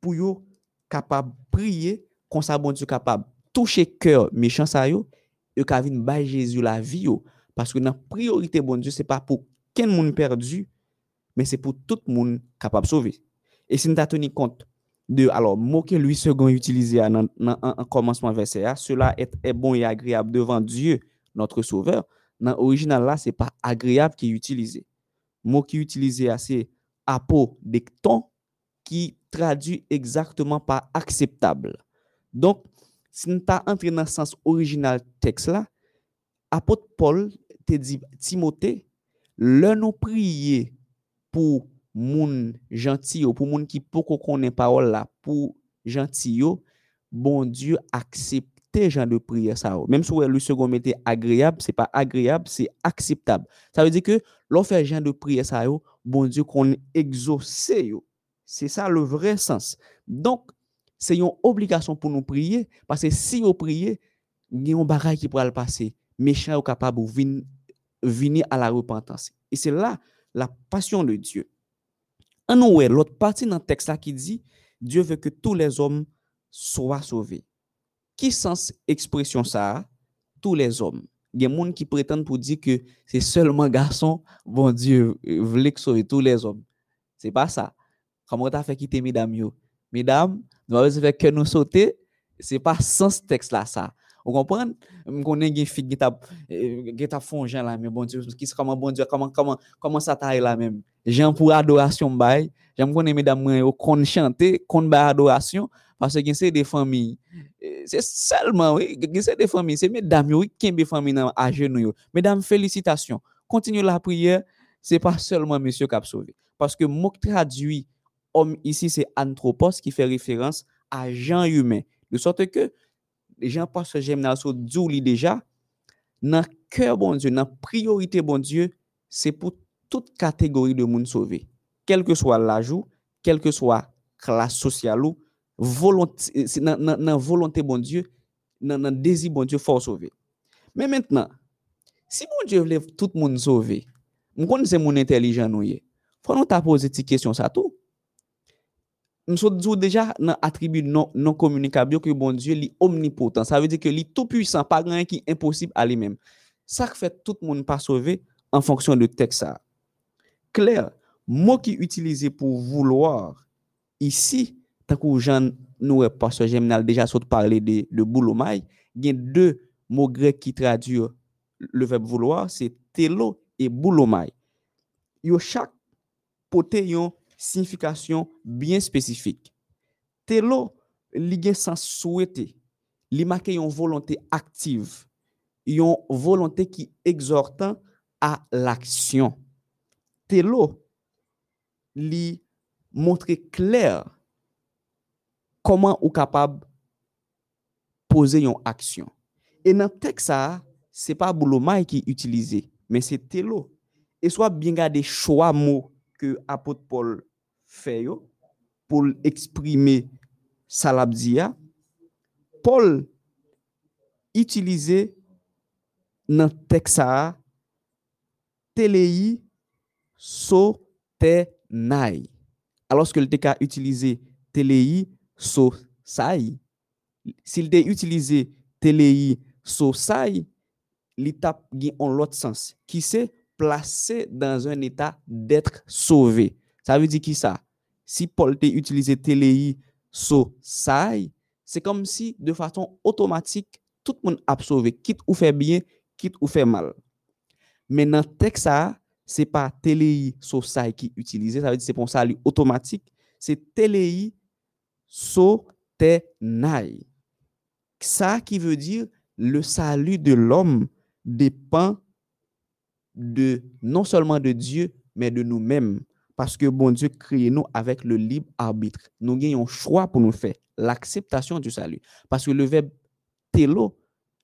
pour yo capable prier comme ça bon Dieu capable toucher cœur méchant ça yo et qu'a vinn ba Jésus la vie yo. Parce que la priorité bon Dieu c'est pas pour quel monde perdu mais c'est pour tout le monde capable sauver et si nous tenu compte de alors mot que lui second utilisé dans en commencement verset a, cela est, est, bon et agréable devant Dieu notre sauveur. Dans original là c'est pas agréable qui est utilisé mot qui est utilisé c'est apodecton, qui traduit exactement par acceptable. Donc, si nous pas entré dans le sens original texte là, apôtre Paul te dit Timothée, le nous prier pour moun gentil pour moun qui poko konnen parole là, pour gentil bon Dieu accepte accepter genre de prière ça même si le second était agréable c'est pas agréable c'est acceptable. Ça veut dire que l'on fait genre de prière ça bon Dieu qu'on exauce c'est ça le vrai sens. Donc c'est une obligation pour nous prier parce que si on prie il y a un bagage qui pourra le passer. Méchant ou capable de venir à la repentance. Et c'est là la passion de Dieu. En l'autre partie dans le texte là qui dit Dieu veut que tous les hommes soient sauvés. Qui sens expression ça Tous les hommes. Il y a gens qui prétendent pour dire que c'est seulement garçon, bon Dieu, voulait sauver tous les hommes. C'est pas ça. Comment tu as fait quitter mesdames Mesdames, nous avons fait que nous sauter, c'est pas sans texte là ça. Vous comprenez? Je connais des filles qui t'a qui t'a fongé là mais bon Dieu, qui comment bon Dieu, comment comment comment ça taille là même? Jean pour adoration bail, j'aime connais mesdames yo qu'on chanter, qu'on adoration parce que c'est des familles. C'est seulement oui, c'est des familles, c'est mesdames oui qui des familles à genoux. Mesdames félicitations. Continuez la prière, c'est pas seulement monsieur qui a sauvé parce que mot traduit homme ici c'est anthropos qui fait référence à gens humains. De sorte que les gens passent j'aime so douli déjà dans cœur bon Dieu, dans priorité bon Dieu, c'est pour toute catégorie de monde sauvé. Quel que soit l'âge, quel que soit classe sociale ou volonté, nan, nan, nan volonté bon Diyo, nan, nan dezi bon Diyo fò souve. Men mentenan, si bon Diyo vle tout moun souve, m kon se moun intelijan nou ye, fò nou ta pose ti kesyon sa tou. M sou djou deja nan atribu non komunikabyo non ki bon Diyo li omnipotent. Sa ve di ke li tout puissant, pa gran ki imposib a li men. Sa k fè tout moun pa souve an fonksyon de tek sa. Kler, mou ki utilize pou vouloar, isi, tankou jan nou e paswa Jeminal deja sot parle de, de boulomay, gen de mou grek ki tradur le vep vouloar, se telo e boulomay. Yo chak pote yon signifikasyon bien spesifik. Telo li gen san souwete, li make yon volonté aktive, yon volonté ki exhortan a l'aksyon. Telo li montre kler koman ou kapab pose yon aksyon. E nan tek sa, se pa boulomay ki utilize, men se telo. E swa bin gade chwa mo ke apot Paul feyo, pou eksprime salabziya, Paul itilize nan tek sa, teleyi so te nay. Aloske l te ka itilize teleyi so saï. S'il te utilize telei so saï, li tap gen on lot sens. Ki se plase dans un etat d'etre sauvé. Sa ve di ki sa? Si Paul te utilize telei so saï, se kom si de faton otomatik tout moun ap sauvé. Kit ou fe bien, kit ou fe mal. Men nan tek sa, se pa telei so saï ki utilize. Sa ve di se pon salu otomatik. Se telei sotenai. Ça qui veut dire le salut de l'homme dépend de non seulement de Dieu, mais de nous-mêmes. Parce que bon Dieu crée nous avec le libre arbitre. Nous gagnons choix pour nous faire l'acceptation du salut. Parce que le verbe telo,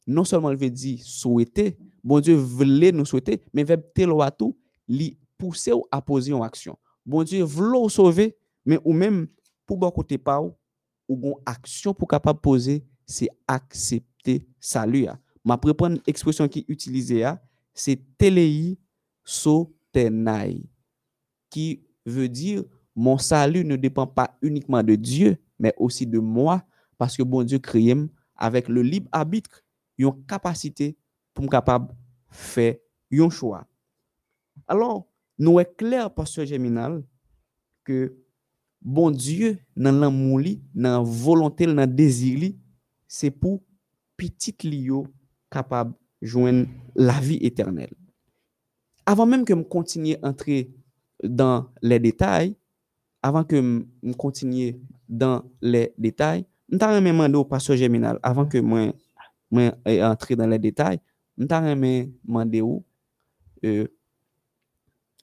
non seulement il veut dire souhaiter, bon Dieu voulait nous souhaiter, mais le verbe telo à tout, li pousser ou à poser en action. Bon Dieu voulait sauver, mais ou même pour bon côté pas ou, une action pour capable poser, c'est accepter salut. Ma prépare expression qui utilisée, c'est telei so tenai, qui veut dire mon salut ne dépend pas uniquement de Dieu, mais aussi de moi, parce que bon Dieu crée avec le libre arbitre, une capacité pour capable faire un choix. Alors, nous est clair, pasteur Géminal, que bon Diyo nan lan moun li, nan volontel, nan dezir li, se pou pitit li yo kapab jwen la vi eternel. Avan menm ke m kontinye entre dan le detay, avan ke m kontinye dan le detay, m ta remen mande ou paso geminal, avan ke m entre dan le detay, m ta remen mande ou euh,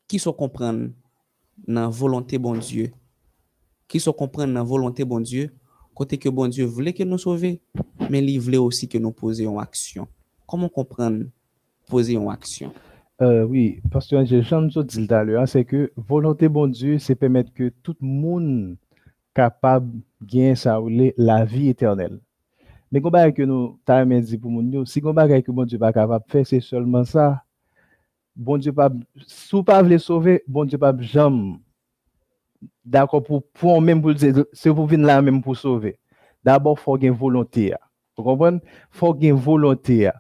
ki so kompran nan volonté bon Diyo qui sont comprendre la volonté bon Dieu, côté que bon Dieu voulait que nous sauvions, mais il voulait aussi que nous posions action. Comment comprendre poser en action? Euh, oui, parce que Jean nous dit tout à l'heure, c'est que volonté bon Dieu, c'est permettre que tout le monde capable gagner ça, la vie éternelle. Mais comment que nous t'avons dit pour nous, si que bon Dieu pas capable de faire, c'est seulement ça. Bon Dieu pas, si vous pas voulez sauver, bon Dieu pas jamais. D'accord, pour, pour même pour c'est pour venir là même pour sauver. D'abord, il faut une volonté. Vous comprenez? Faut une volonté.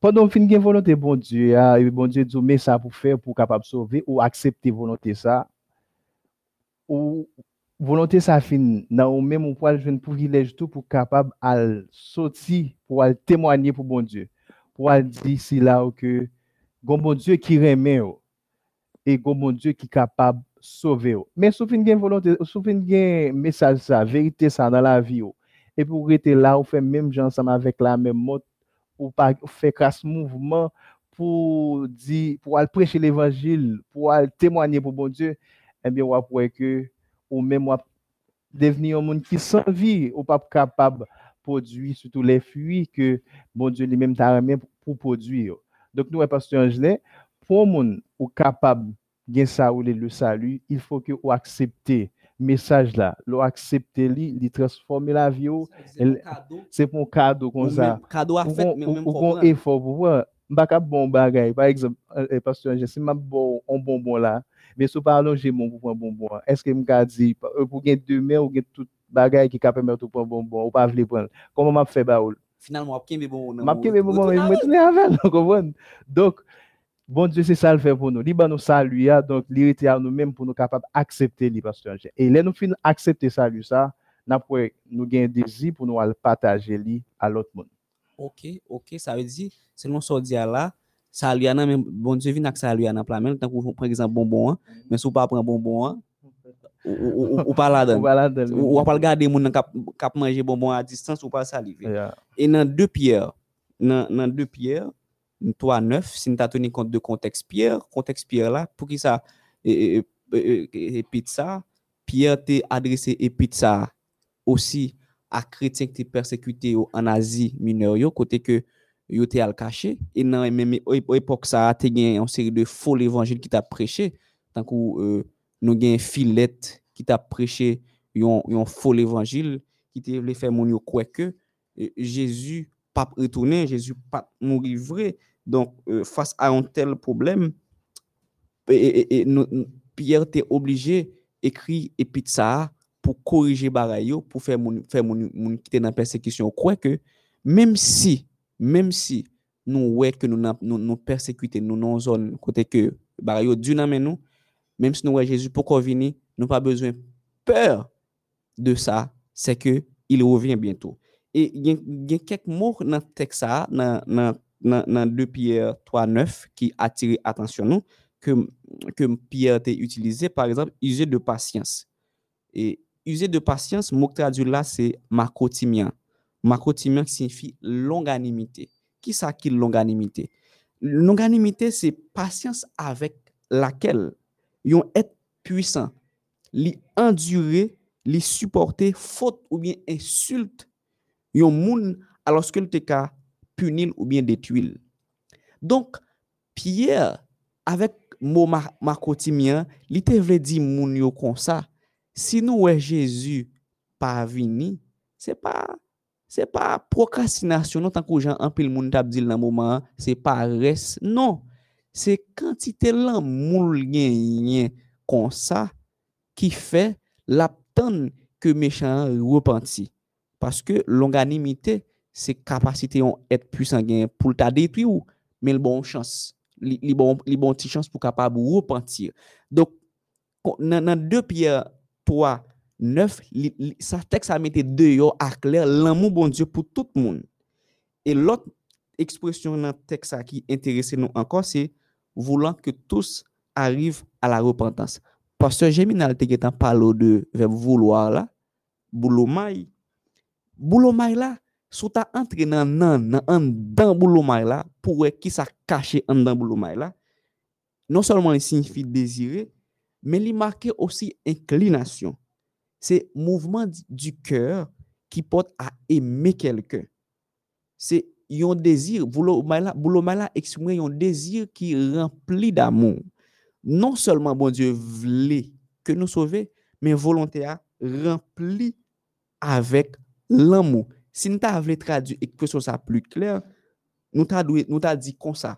Pendant fin gen volonté bon Dieu, bon Dieu dit mais ça pour faire pour capable sauver ou accepter volonté ça ou volonté ça fin dans ou même ou pour privilège tout pour capable à sortir pour aller témoigner pour bon Dieu pour aller dire là que bon Dieu qui remet et bon Dieu qui capable sauver mais sous fin gen volonté sous fin gen message ça vérité ça dans la vie et pour rester là ou faire même gens ensemble avec la même mode ou pas faire casse mouvement pour dire pour aller prêcher l'évangile, pour aller témoigner pour bon Dieu, eh bien, on va que ou même devenir un monde qui sans vie, ou pas capable de produire surtout les fruits que bon Dieu lui-même t'a pour produire. Donc, nous, pasteur Angelin, pour un monde ou capable de ça ou le salut, il faut que vous acceptez message là, l'on accepte li, li transformer la vie c'est pour un cadeau comme ça. Cadeau à fait, mais même pour un effort pour voir. Pas bon bagay par exemple pasteur je sais m'a bon un bonbon là. Mais si parlons j'ai mon pour un bonbon. Est-ce que me dit pour gagner demain ou gagner tout bagay permettre pour un bonbon ou pas vle bonbon bonbon mais me avec comprendre? Donc Bon Dieu, c'est ça le fait pour nous. Il nous salut, donc l'irrité à nous-mêmes pour nous capables d'accepter les pasteurs. Et là, nous finissons accepter salut ça, nous avons un désir pour nous partager li à l'autre monde. Ok, ok, ça veut dire, selon ce dit là, salut à bon Dieu vient avec salut à même, tant qu'on prend exemple bonbon, mais si vous pas prendre bonbon, ou, ou, pas. Ou pas regarder les gens qui manger bonbon à distance ou pas saliver. Et dans deux pierres, dans deux pierres, 3 9 si nous tenu compte de contexte Pierre contexte Pierre là pour qui ça et, pizza Pierre t'a adressé et pizza aussi à chrétiens qui persécutés en Asie mineure côté que yo étaient al caché. Et dans même époque ça a une série de faux évangiles qui t'a prêché. Tant que euh, nous gain Philette qui t'a prêché un faux évangile qui t'a voulu faire mon que Jésus pas retourner Jésus pas mourir vrai Donc, euh, face à un tel problème, et, nous- Pierre était obligé d'écrire et ça pour corriger Barayo, pour faire mon, faire mon, mon qui était dans la persécution. Quoi que, même si, même si nous ouais que nous nous, nous persécuter nous une zone côté que Barayo Dieu nous, même si nous ouais Jésus pourquoi venir, nous pas besoin peur de ça, c'est que il revient bientôt. Et il y, a- quelques mots dans le texte dans, dans, dans, dans 2 Pierre 3, 9 qui attirent attention nous, que, que Pierre a utilisé, par exemple, user de patience. Et user de patience, mot traduit là, c'est makotimian. Makotimian qui signifie longanimité. Qui ça qui longanimité? Longanimité, c'est patience avec laquelle yon être puissant, li endurer, li supporter faute ou bien insulte yon moun alors que te ka punir ou bien détruire. Donc, Pierre, avec mot makotimian, li te vle di moun yo kon sa, Si nous ouais Jésus pas vini, c'est pas c'est pas procrastination non tant que gens en pile moun tap dit dans moment, c'est pas reste non. C'est quantité l'amour gagné comme ça qui fait l'attendre que méchant repenti. Parce que longanimité, se kapasite yon et pwisan gen pou lta detwi ou, men l bon chans, li, li, bon, li bon ti chans pou kapab ou repantir. Dok, nan, nan 2 Pierre 3, 9, li, sa tek sa mette deyo ak lè l'amou bon Diyo pou tout moun. E lot ekspresyon nan tek sa ki interese nou ankon, se voulant ke tous arrive a la repentans. Pastor Jeminal te getan palo de vep vouloar la, boulomay. Boulomay la, sou ta antre nan nan nan an dan boulou may la, pou we ki sa kache an dan boulou may la, non solman li signifi dezire, men li marke osi inklinasyon. Se mouvman du kèr ki pot a eme kelke. Se yon dezir, boulou may la, boulou may la eksime yon dezir ki rempli d'amou. Non solman bon Diyo vle ke nou sove, men volonte a rempli avèk l'amou. si nou ta avle tradu ekpresyon sa plu kler, nou ta, dwe, nou ta di kon sa.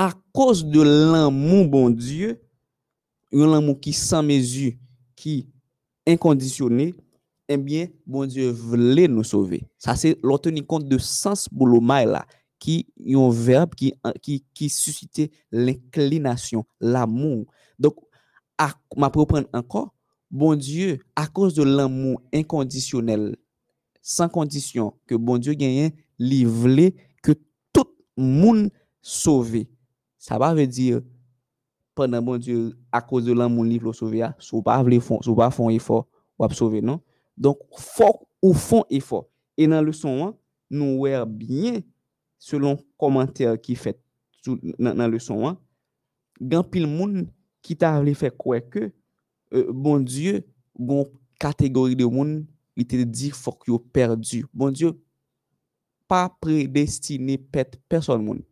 A kos de l'amou bon Diyo, yon l'amou ki san mezu, ki inkondisyonè, enbyen eh bon Diyo vle nou sove. Sa se lò teni kont de sans bolo may la, ki yon verb ki, ki, ki susite l'inklinasyon, l'amou. Donk, ma propren anko, bon Diyo, a kos de l'amou inkondisyonel, san kondisyon ke bon Diyo genyen li vle ke tout moun sove. Sa ba ve dir, penan bon Diyo a kouz de lan moun li vlo sove ya, ah, sou pa vle fon, sou pa fon efor wap sove, non? Donk, fok ou fon efor. E nan le son an, nou wèr byen, selon komantèr ki fèt nan, nan le son an, gan pil moun ki ta vle fè kwe ke, euh, bon Diyo, bon kategori de moun, il te dit faut que perdu. Bon Dieu pas prédestiné pète personne monde.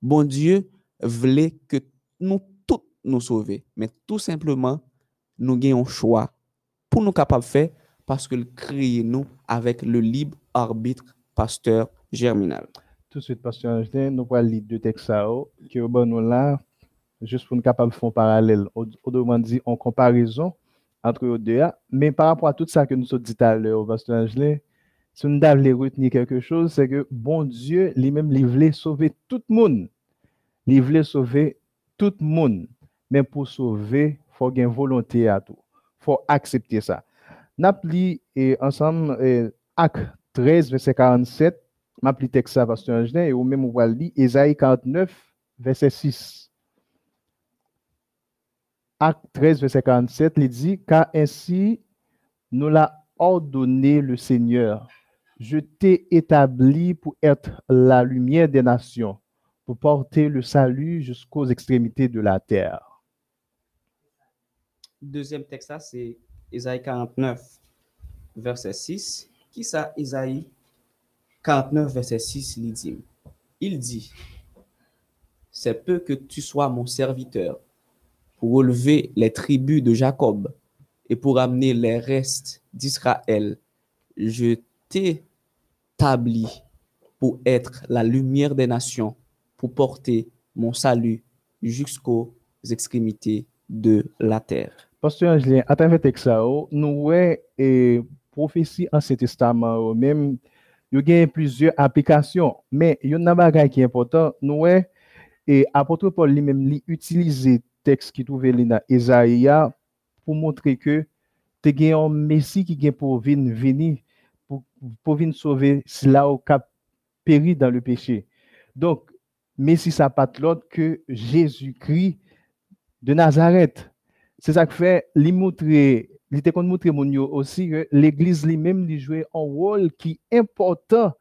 Bon Dieu voulait que nous tous nous sauver, mais tout simplement nous gagnons choix pour nous capables de faire parce qu'il crée nous avec le libre arbitre pasteur germinal. Tout de suite, Pasteur Angelin, nous allons lire deux textes qui nous là, juste pour nous capables de faire un parallèle, au- autrement dit, en comparaison entre eux deux. Mais par rapport à tout ça que nous avons dit tout à l'heure au personnage, si nous devons retenir quelque chose, c'est que bon Dieu, lui-même, il voulait sauver tout le monde. Il voulait sauver tout le monde. Mais pour sauver, il faut une volonté à tout. Il faut accepter ça. Napli et ensemble, et, acte 13, verset 47, Napli texte ça, pasteur Angelin, et ou même Wali, Esaïe 49, verset 6. Acte 13, verset 47, il dit, car ainsi nous l'a ordonné le Seigneur. Je t'ai établi pour être la lumière des nations, pour porter le salut jusqu'aux extrémités de la terre. Deuxième texte, c'est Isaïe 49, verset 6. Qui ça, Isaïe 49, verset 6, il dit, il dit, c'est peu que tu sois mon serviteur pour relever les tribus de Jacob et pour amener les restes d'Israël. Je t'ai établi pour être la lumière des nations, pour porter mon salut jusqu'aux extrémités de la terre. Pasteur Angelien, à travers ça, oh, nous et prophétie Ancien Testament oh, même il y a plusieurs applications, mais il y a un bagage qui est important, nous et apôtre Paul lui-même lui utiliser texte qui dans Isaïe pour montrer que tu as un Messie qui vient pour venir pour, pour venir sauver cela au cap péri dans le péché. Donc, Messie ça pas l'autre que Jésus-Christ de Nazareth. C'est ça que fait, lui montrer, il était montrer mon aussi que l'Église lui-même lui jouait un rôle qui est important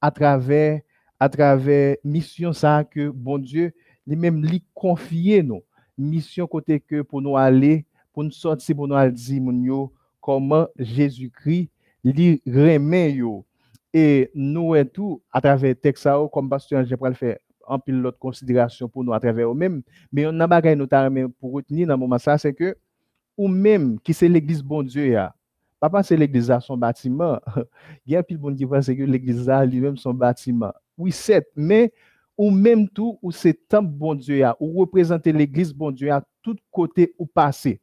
à travers à travers mission ça que bon Dieu lui-même lui confier nous mission côté que pour nous aller pour nous sortir pour nous dire comment Jésus-Christ lui remet et nous et tout à travers texte ça comme pasteur j'ai pas le faire en pile l'autre considération pour nous à travers eux-mêmes. Mais on a bagay notamment pour retenir dans le moment ça, c'est que ou même qui c'est l'église bon Dieu ya. Pas c'est l'église à son bâtiment. Il y a pile bon qui pense que l'église a lui-même son bâtiment. Oui, c'est, mais ou même tout ou c'est temple bon Dieu ya, ou représenter l'église bon Dieu à tout côté ou passé.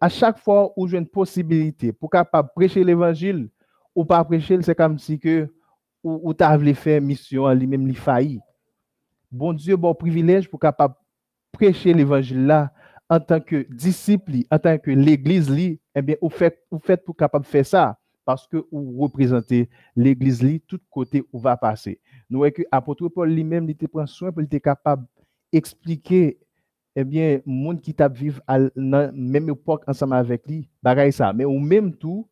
À chaque fois où j'ai une possibilité pour capable prêcher l'évangile ou pas prêcher, c'est comme si que ou, ou tu avais faire mission lui-même lui failli bon Dieu, bon privilège pour capable prêcher l'évangile là en tant que disciple, en tant que l'église li, eh bien, vous faites, vous faites pour capable faire ça parce que vous représentez l'église li, tout côté où va passer. Nous voyons que apôtre Paul lui-même, il prend capable d'expliquer eh bien, monde qui t'a vivre à la même époque ensemble avec lui, bagaille ça. Mais au même tout,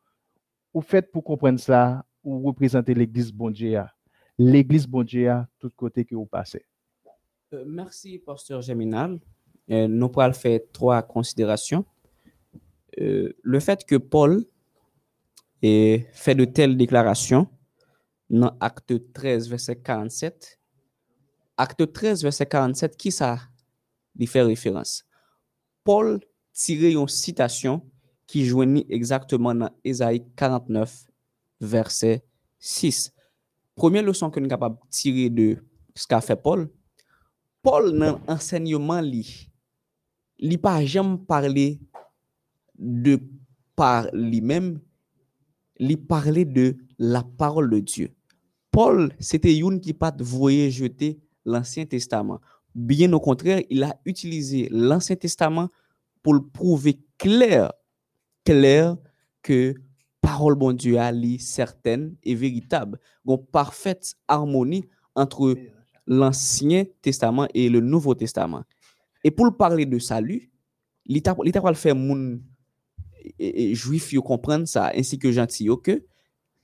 vous faites pour comprendre ça, vous représentez l'église bon Dieu. L'église bon Dieu, tout côté que vous passez. Euh, merci, pasteur Geminal. Euh, nous pourrons faire trois considérations. Euh, le fait que Paul et fait de telles déclarations dans acte 13, verset 47. Acte 13, verset 47, qui ça lui fait référence? Paul tirait une citation qui joignit exactement dans Ésaïe 49, verset 6. Première leçon que nous sommes capables de tirer de ce qu'a fait Paul, Paul dans enseignement li li pas jamais parlé de par lui-même, li parlait de la parole de Dieu. Paul, c'était une qui pas voyait jeter l'Ancien Testament. Bien au contraire, il a utilisé l'Ancien Testament pour le prouver clair, clair que parole bon Dieu a li certaine et véritable. Une parfaite harmonie entre l'Ancien Testament et le Nouveau Testament. Et pour parler de salut, l'État va faire E, e, juif yo kompren sa, ansi ke janti yo ke,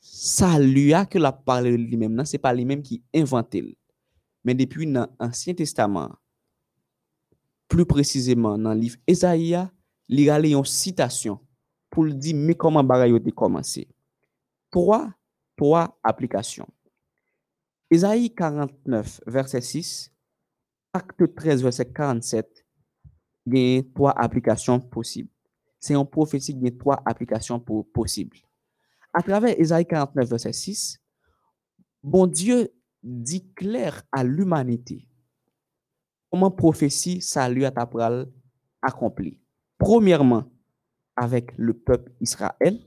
sa luya ke la parle li mem nan, se pa li mem ki inventel. Men depi nan Ansyen Testaman, plus precizeman nan liv Ezaia, li gale yon sitasyon pou li di me koman bagay yo te komanse. 3, 3 aplikasyon. Ezaia 49 verset 6, akte 13 verset 47, genye 3 aplikasyon posib. C'est une prophétie qui a trois applications possibles. À travers Ésaïe 49, verset 6, bon Dieu dit clair à l'humanité comment prophétie salut à ta accompli. Premièrement, avec le peuple Israël.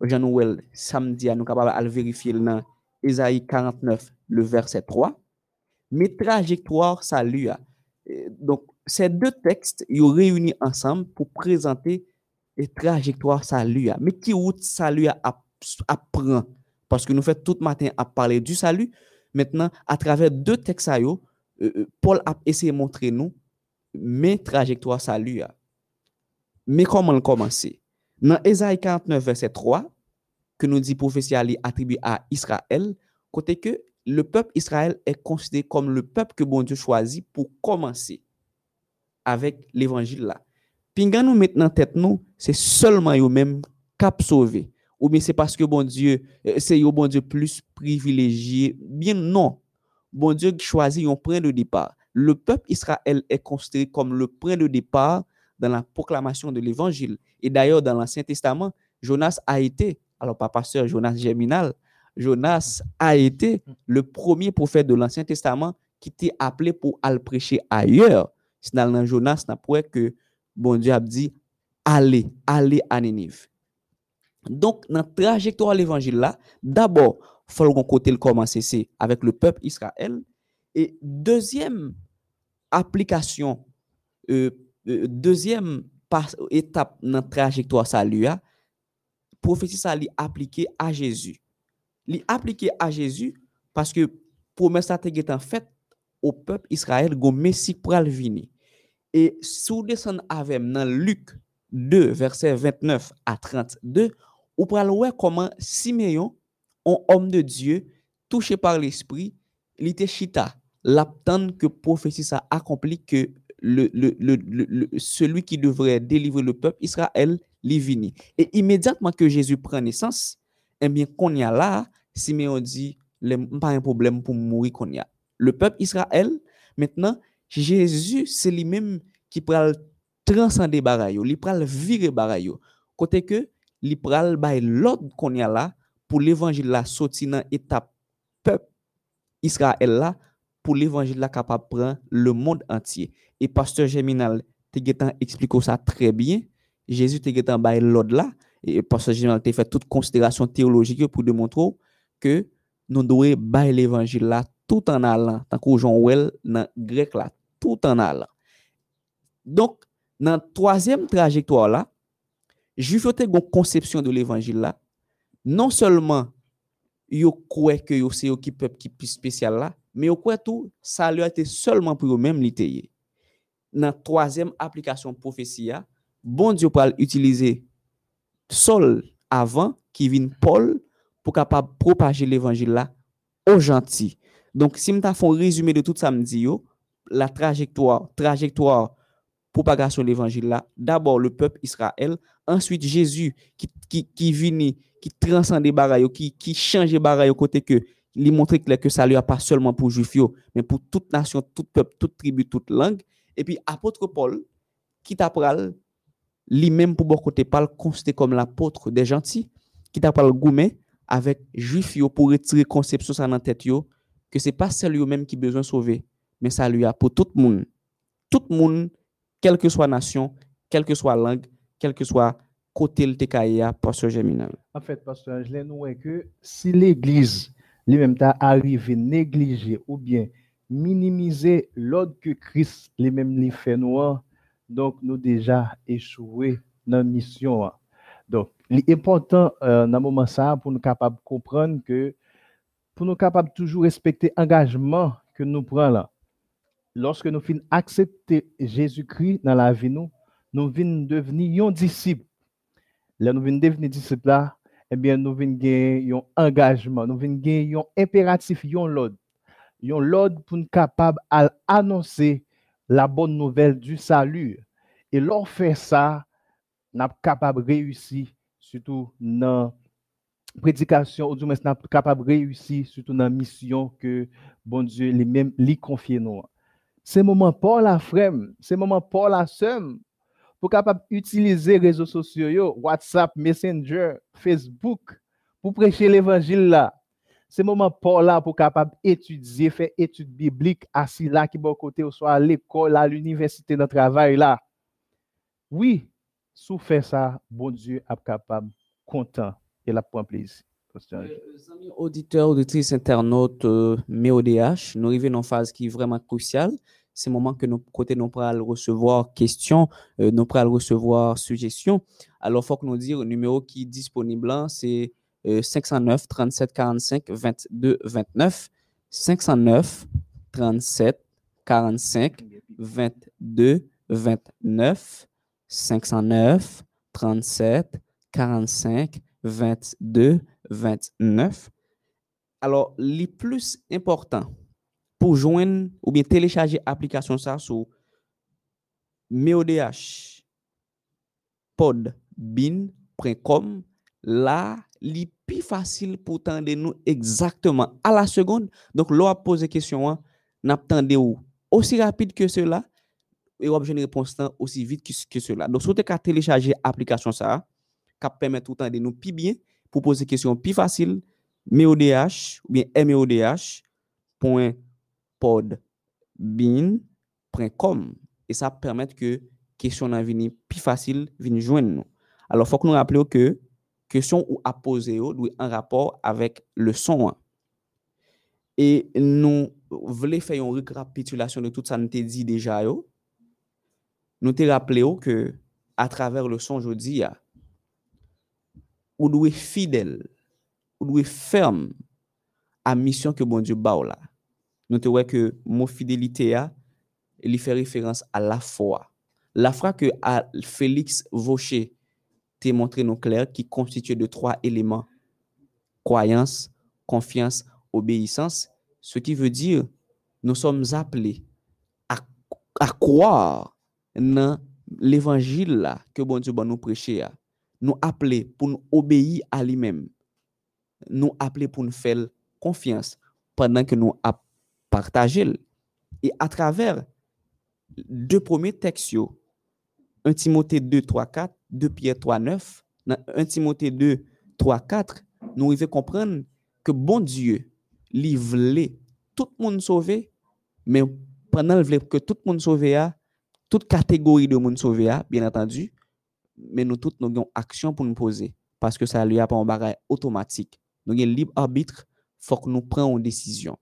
Jean-Noël, samedi, nous sommes capables de vérifier dans Ésaïe 49, le verset 3. Mes trajectoires salut. Donc, se de tekst yo reyouni ansam pou prezante e trajektoar salu ya. Me ki wout salu ya ap, ap pran? Paske nou fè tout matin ap pale du salu, maintenant, euh, euh, a traver de tekst sa yo, Paul ap eseye montre nou me trajektoar salu ya. Me koman komanse? Nan Ezaï 49 verset 3, ke nou di profesi ali atribu a Israel, kote ke le pep Israel e konside kom le pep ke bon Dieu chwazi pou komanse. Avec l'évangile là. Pinga nous maintenant tête nous, c'est seulement eux même cap sauvé. Ou bien c'est parce que bon Dieu, euh, c'est eux bon Dieu plus privilégié. Bien non. Bon Dieu choisit un point de départ. Le peuple Israël est considéré comme le point de départ dans la proclamation de l'évangile. Et d'ailleurs, dans l'Ancien Testament, Jonas a été alors pas pasteur Jonas Germinal, Jonas a été le premier prophète de l'Ancien Testament qui était appelé pour aller prêcher ailleurs. si nan nan Jonas, nan pouè ke bon Diyo ap di, ale, ale aneniv. Donk nan trajektor al evanjil la, d'abord, fol kon kote l komanse se avèk le pep Israel, et deuxième application, euh, euh, deuxième étape nan trajektor sa li a, profesi sa li aplike a Jezu. Li aplike a Jezu, paske promes sa te getan fet, ou pep Israel go mesi pral vini. Et si vous descendez avec dans Luc 2 verset 29 à 32, ou pral voir comment Siméon, un homme de Dieu touché par l'esprit, il était chita, que prophétie ça accompli que celui qui devrait délivrer le peuple Israël vini. Et immédiatement que Jésus prend naissance, eh bien, qu'on y a là, Siméon dit, pas un problème pour mourir qu'on y a. Le peuple Israël, maintenant, Jésus, c'est lui-même qui pral transcender baray yo, li pral virer baray yo. Kote ke li pral bay l'ordre qu'on y a là pour l'évangile la sorti dans étape peuple Israël là pour l'évangile là capable prendre le monde entier. Et pasteur Géminal te getan explique ça très bien. Jésus te getan bay l'ordre là et pasteur Géminal te fait toute considération théologique pour démontrer que nous devons bay l'évangile là tout en allant tant qu'on Jean Well dans grec là tout an alan. Donk, nan troasyem trajektoa la, juif yo te gon konsepsyon do l'Evangil la, non selman yo kwe ke yo se yo ki pep ki pi spesyal la, me yo kwe tou sa li yo te selman pou yo menm li te ye. Nan troasyem aplikasyon profesi ya, bon diyo pal utilize sol avan ki vin pol pou kapab propaje l'Evangil la o janti. Donk, si mta fon rezume de tout sa mdi yo, la trajectoire trajectoire propagation de l'évangile là, d'abord le peuple Israël, ensuite Jésus qui qui qui vini qui transcende les qui qui change les côté que lui montrer que ça lui a pas seulement pour juifs mais pour toute nation, tout peuple, toute tribu, toute langue. Et puis apôtre Paul qui t'appral lui-même pour bon côté parle considéré comme l'apôtre des gentils qui t'appral goumé avec juifs yo pour retirer conception ça dans tête que c'est pas seul yo même qui besoin sauver, mais ça lui a pour tout le monde. Tout le monde quelle que soit nation, quelle que soit langue, quel que soit côté le TKIA, pasteur Geminal. En fait, pasteur Angelin, nous que si l'Église lui-même t'a arrivé négliger ou bien minimiser l'ordre que Christ lui-même lui fait nous, donc nous déjà échoué dans la mission. hein. Donc, l'important euh, dans le moment ça pour nous capables de comprendre que pour nous capables toujours respecter l'engagement que nous prenons là. Lorsque nous finissons accepter Jésus-Christ dans la vie, nous, nous venons devenir un disciple. Là, nous venons devenir disciples là, eh bien, nous venons gagner un engagement, nous venons gagner un impératif, un l'ordre. Un l'ordre pour nous capables d'annoncer la bonne nouvelle du salut. Et lorsqu'on fait ça, nous sommes capables de réussir, surtout dans la prédication, ou nous sommes capables de réussir, surtout dans la mission que bon Dieu lui-même lui confie nous. C'est moment pour la frème, c'est moment pour la somme, pour capable utiliser les réseaux sociaux, WhatsApp, Messenger, Facebook, pour prêcher l'évangile là. C'est moment pour là pour capable étudier, faire études bibliques, assis là, qui bon côté, ou soit à l'école, à l'université, dans le travail là. Oui, sous fait ça, bon Dieu est capable, content, et la prend plaisir. Euh, auditeurs, auditrices, internautes, euh, MEODH, nous arrivons dans une phase qui est vraiment cruciale. C'est le moment que nous, côté, nous pourrons recevoir questions, euh, nous pourrons recevoir suggestions. Alors, il faut que nous disions le numéro qui est disponible, c'est euh, 509 37 45 22 29. 509 37 45 22 29. 509 37 45 22 29. 29. Alors, li plus important pou jwen ou bien telechaje aplikasyon sa sou meodh.podbean.com la li pi fasil pou tende nou exactement a la seconde. Donc, lo ap pose kesyon an, nap tende ou osi rapide ke se la e wap jwen repons tan osi vit ke se la. Donc, sou te ka telechaje aplikasyon sa, ka pwemet ou tende nou pi bien pour poser question plus facile, meodh ou bien meodh.podbin bin.com et ça permet que question nan plus facile vini joindre. Alors faut que nous rappelions que question ou à poser doit en rapport avec le son. Et nous voulons faire une récapitulation de tout ça nous dit déjà yo. Nous te rappelons que à travers le son jodi ya, ou doit fidèle, ou doit ferme à mission que bon Dieu ba ou là. Nous ouais que mot fidélité a, fait référence à la foi. La foi que Félix Vaucher t'a montré nous clair qui constitue de trois éléments. Croyance, confiance, obéissance, ce qui veut dire nous sommes appelés à, croire dans l'évangile que bon Dieu va nous prêcher. Nous appeler pour nous obéir à lui-même. Nous appeler pour nous faire confiance pendant que nous l. Et à travers deux premiers textes, yo, 1 Timothée 2, 3, 4, 2 Pierre 3, 9, dans 1 Timothée 2, 3, 4, nous devons comprendre que bon Dieu, li voulait tout le monde sauvé, mais pendant que tout le monde sauvé, toute catégorie de monde sauvé, bien entendu, men nou tout nou gen aksyon pou nou pose, paske sa li apan bagay otomatik. Nou gen libre arbitre, fok nou pren ou desisyon.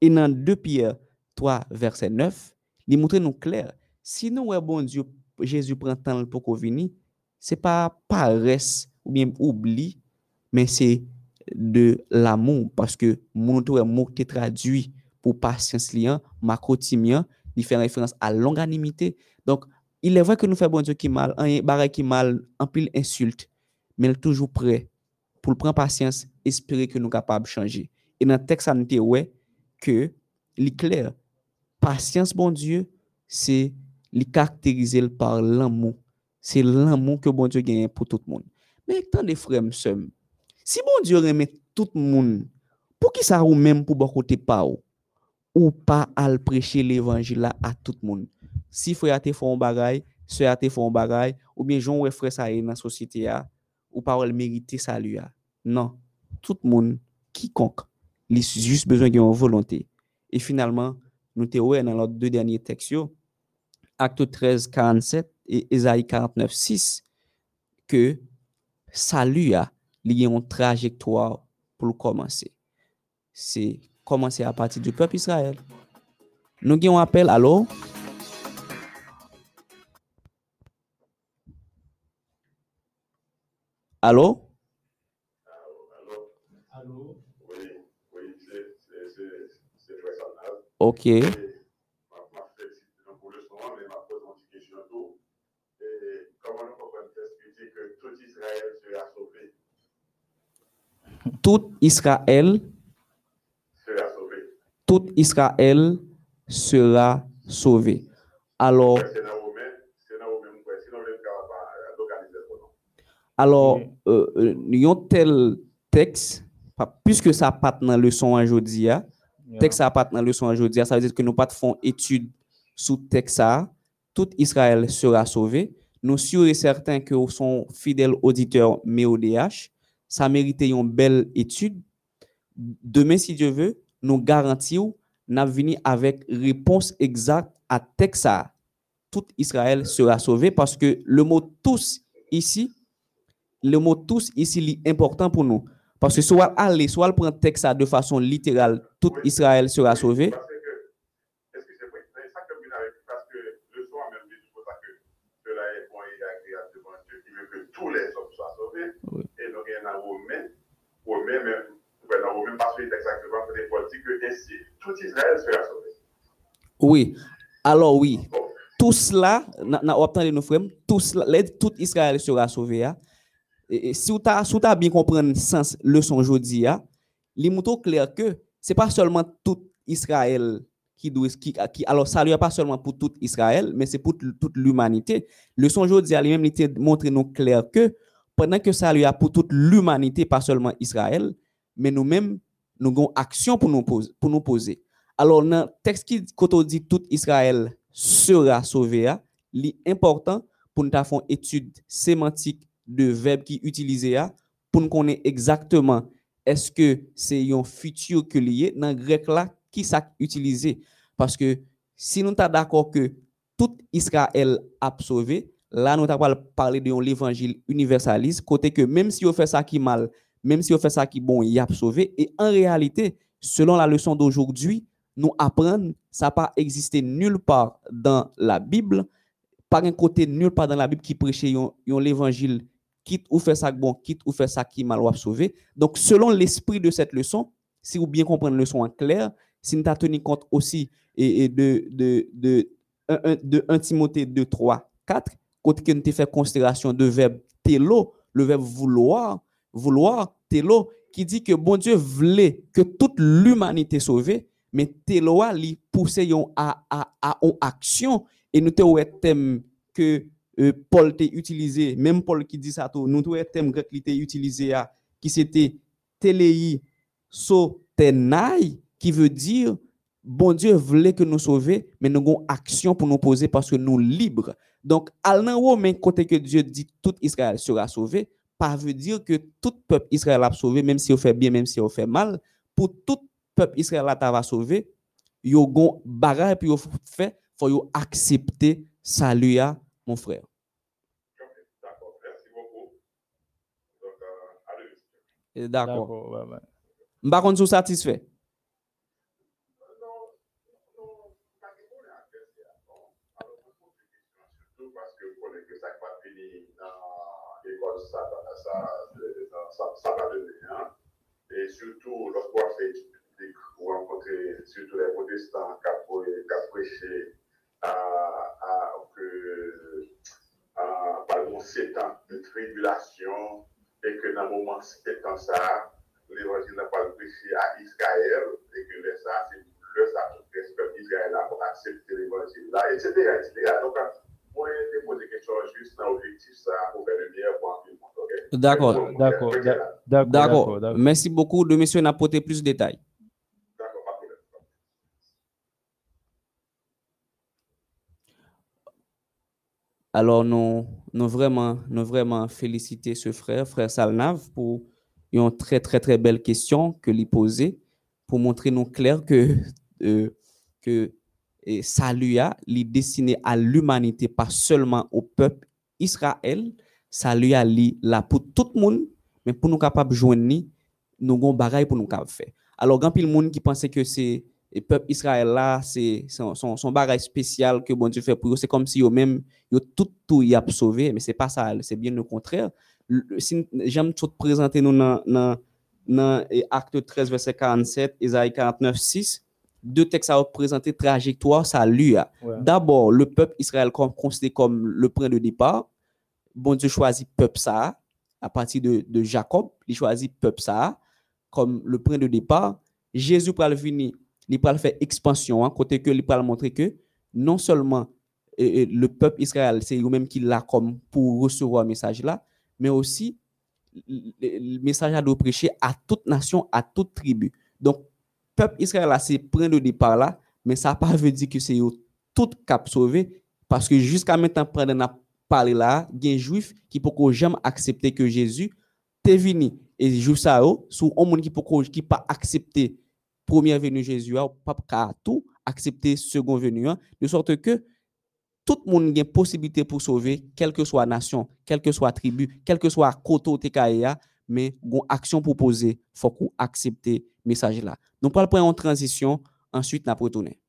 E nan 2 Pierre 3 verset 9, li moutre nou kler, si nou wè bon Diyo, Jésus pren tan l pou ko vini, se pa pares ou bien oubli, men se de l'amou, paske moun tou wè mouk te tradwi pou pasyens li an, makrotimi an, li fè referans a longanimite. Donk, il est vrai que nous faisons bon Dieu qui mal, un barré qui mal, un pile insulte, mais il est toujours prêt pour le prendre patience, espérer que nous sommes capables de changer. Et dans le texte, ça nous dit ouais, que l'éclair, patience, bon Dieu, c'est les caractériser par l'amour. C'est l'amour que bon Dieu gagne pour tout le monde. Mais tant de frères, si bon Dieu remet tout le monde, pour qui ça ou même pour bon côté pas ou, ou pas à prêcher l'évangile à tout le monde? Si frère a te font bagay, sœur a te font bagay, ou bien Jean ou frère ça dans la société a, ou pas le mériter salut. Non, tout le monde quiconque, il a juste besoin volonté. Et finalement, nous te dans les deux derniers textes Acte 13, 47 et Ésaïe 49, 6, que salut a une trajectoire pour commencer. C'est commencer à partir du peuple Israël. Nous avons un appel, allô? Sera sauvé? Tout Israël, Sera sauvé. tout Israël sera sauvé. Alors, C'est dans Romain, c'est dans Romain, quoi. Sinon, le gars va localiser le nom. Alors, Oui. euh, euh, yon tel texte, puisque ça pas dans le leçon aujourd'hui, Yeah. texte ça pas dans le leçon aujourd'hui, ça veut dire que nous pas font étude sous texte ça, tout Israël sera sauvé. Nous sûrs et certains que sont fidèles auditeurs MEODH, ça mérite une belle étude. Demain, si Dieu veut, nous garantissons, nous venir avec réponse exacte à texte ça. Tout Israël sera sauvé parce que le mot tous ici, le mot tous ici est important pour nous. Parce que soit aller, soit prendre texte de façon littérale, tout Israël sera sauvé. Tous les hommes soient sauvés. Oui. Et donc, il y en a Romain, Romain, même, ouais, dans Romain, parce qu'il est exactement, que Paul dit que ainsi, tout Israël sera sauvé. Oui. Alors oui, tout cela, frères, tout cela, les- tout Israël sera sauvé. hein. Si vous avez bien compris le sens leçon aujourd'hui, il est clair que c'est pas seulement tout Israël qui doit qui, qui alors ça n'est pas seulement pour tout Israël, mais c'est pour toute l'humanité. Leçon aujourd'hui lui-même était montré nous clair que pendant que ça lui a pour toute l'humanité, pas seulement Israël, mais nous-mêmes nous avons action pour nous poser. Alors, le texte qui quand dit tout Israël sera sauvé, hein, l'important pour nous faire une étude sémantique de verbe qui utilisé pour nous connaître exactement est-ce que c'est un futur que lié dans le grec là qui ça utilisé parce que si nous sommes d'accord que tout Israël a sauvé, là nous avons parlé de l'évangile universaliste, côté que même si on fait ça qui mal, même si on fait ça qui bon, il a sauvé. Et en réalité, selon la leçon d'aujourd'hui, nous apprenons, ça pas existé nulle part dans la Bible, par un côté nulle part dans la Bible qui prêchait l'évangile, quitte ou fait ça bon, quitte ou fait ça qui mal ou a sauvé. Donc, selon l'esprit de cette leçon, si vous bien comprenez la leçon en clair, si nous avons tenu compte aussi et, de, de, de, un- un- de 1 Timothée 2, 3, 4, côté que nous avons fait considération de verbe télo, le verbe vouloir, vouloir, télo, qui dit que bon Dieu voulait que toute l'humanité sauvée, mais télo a yon à, à, à action, et nous ouais thème que Paul t'a utilisé, même Paul qui dit ça tout, nous te ouais thème grec qui t'a utilisé à, qui c'était téléi sotenai, qui veut dire bon Dieu voulait que nous sauver, mais nous avons action pour nous poser parce que nous libres. Donc, haut, mais côté que Dieu dit tout Israël sera sauvé, pas veut dire que tout peuple Israël a sauvé, même si on fait bien, même si on fait mal. Pour tout peuple Israël a va sauvé, yo gon bagay puis yo fait, faut yo accepter salut ya, mon frère. D'accord, merci beaucoup. Donc, euh, allez. Et D'accord. Ouais, ouais. Satisfait. Faire ça. Des va. Hein? Et surtout, lorsqu'on fait vous rencontrez surtout les protestants qui ont prêché à, à, que, à, par exemple, sept ans de tribulation et que dans le moment sept ans, ça, l'évangile n'a pas prêché à Israël et que le ça, c'est le ça, que Israël a pour accepter l'évangile là, etc. etc. Donc, moi, je pose des questions juste dans l'objectif, ça, pour faire le meilleur pour? D'accord. D'accord, d'accord. Merci beaucoup de monsieur n'a apporté plus de détails. D'accord, pas de problème. Alors, nous, nous vraiment, nous vraiment féliciter ce frère, frère Salnav, pour une très, très, très belle question que lui posait, pour montrer nous clair que, euh, que a, destiné à l'humanité, pas seulement au peuple Israël, salut a li là pour tout le monde, mais pour nous capables de joindre nous avons pour nous faire. Alors, grand pile monde qui pensait que c'est le peuple Israël là, c'est son, son, bagage spécial que bon Dieu fait pour eux, c'est comme si eux même yo tout tout y a sauvé, mais c'est pas ça, c'est bien le contraire. Le- Si j'aime tout présenter nous dans dans dans acte 13 verset 47, Isaïe 49 6, deux textes à représenter trajectoire salut. a. Ouais. D'abord, le peuple Israël comme considéré comme le point de départ. Bon Dieu choisit peuple ça à partir de, de Jacob, il choisit peuple ça comme le point de départ. Jésus pour venir, il va faire expansion, hein, côté que il va montrer que non seulement et- et le peuple Israël, c'est lui-même qui l'a comme pour recevoir le message là, mais aussi le le message à prêcher à toute nation, à toute tribu. Donc, peuple Israël là, c'est point de départ là, mais ça pas veut dire que c'est tout cap sauvé, parce que jusqu'à maintenant, pendant parlé là, il y a des juifs qui ne jamais accepter que Jésus t'est venu. Et juif ça, sous un monde qui ne qui pas accepter première venue Jésus, ou pas qu'à tout accepter second venue, hein, de sorte que tout le monde a une possibilité pour sauver, quelle que soit nation, quelle que soit tribu, quelle que soit koto te kaya, mais une action pour poser, faut qu'on accepte le message là. Nous parlons en transition, ensuite nous retourner.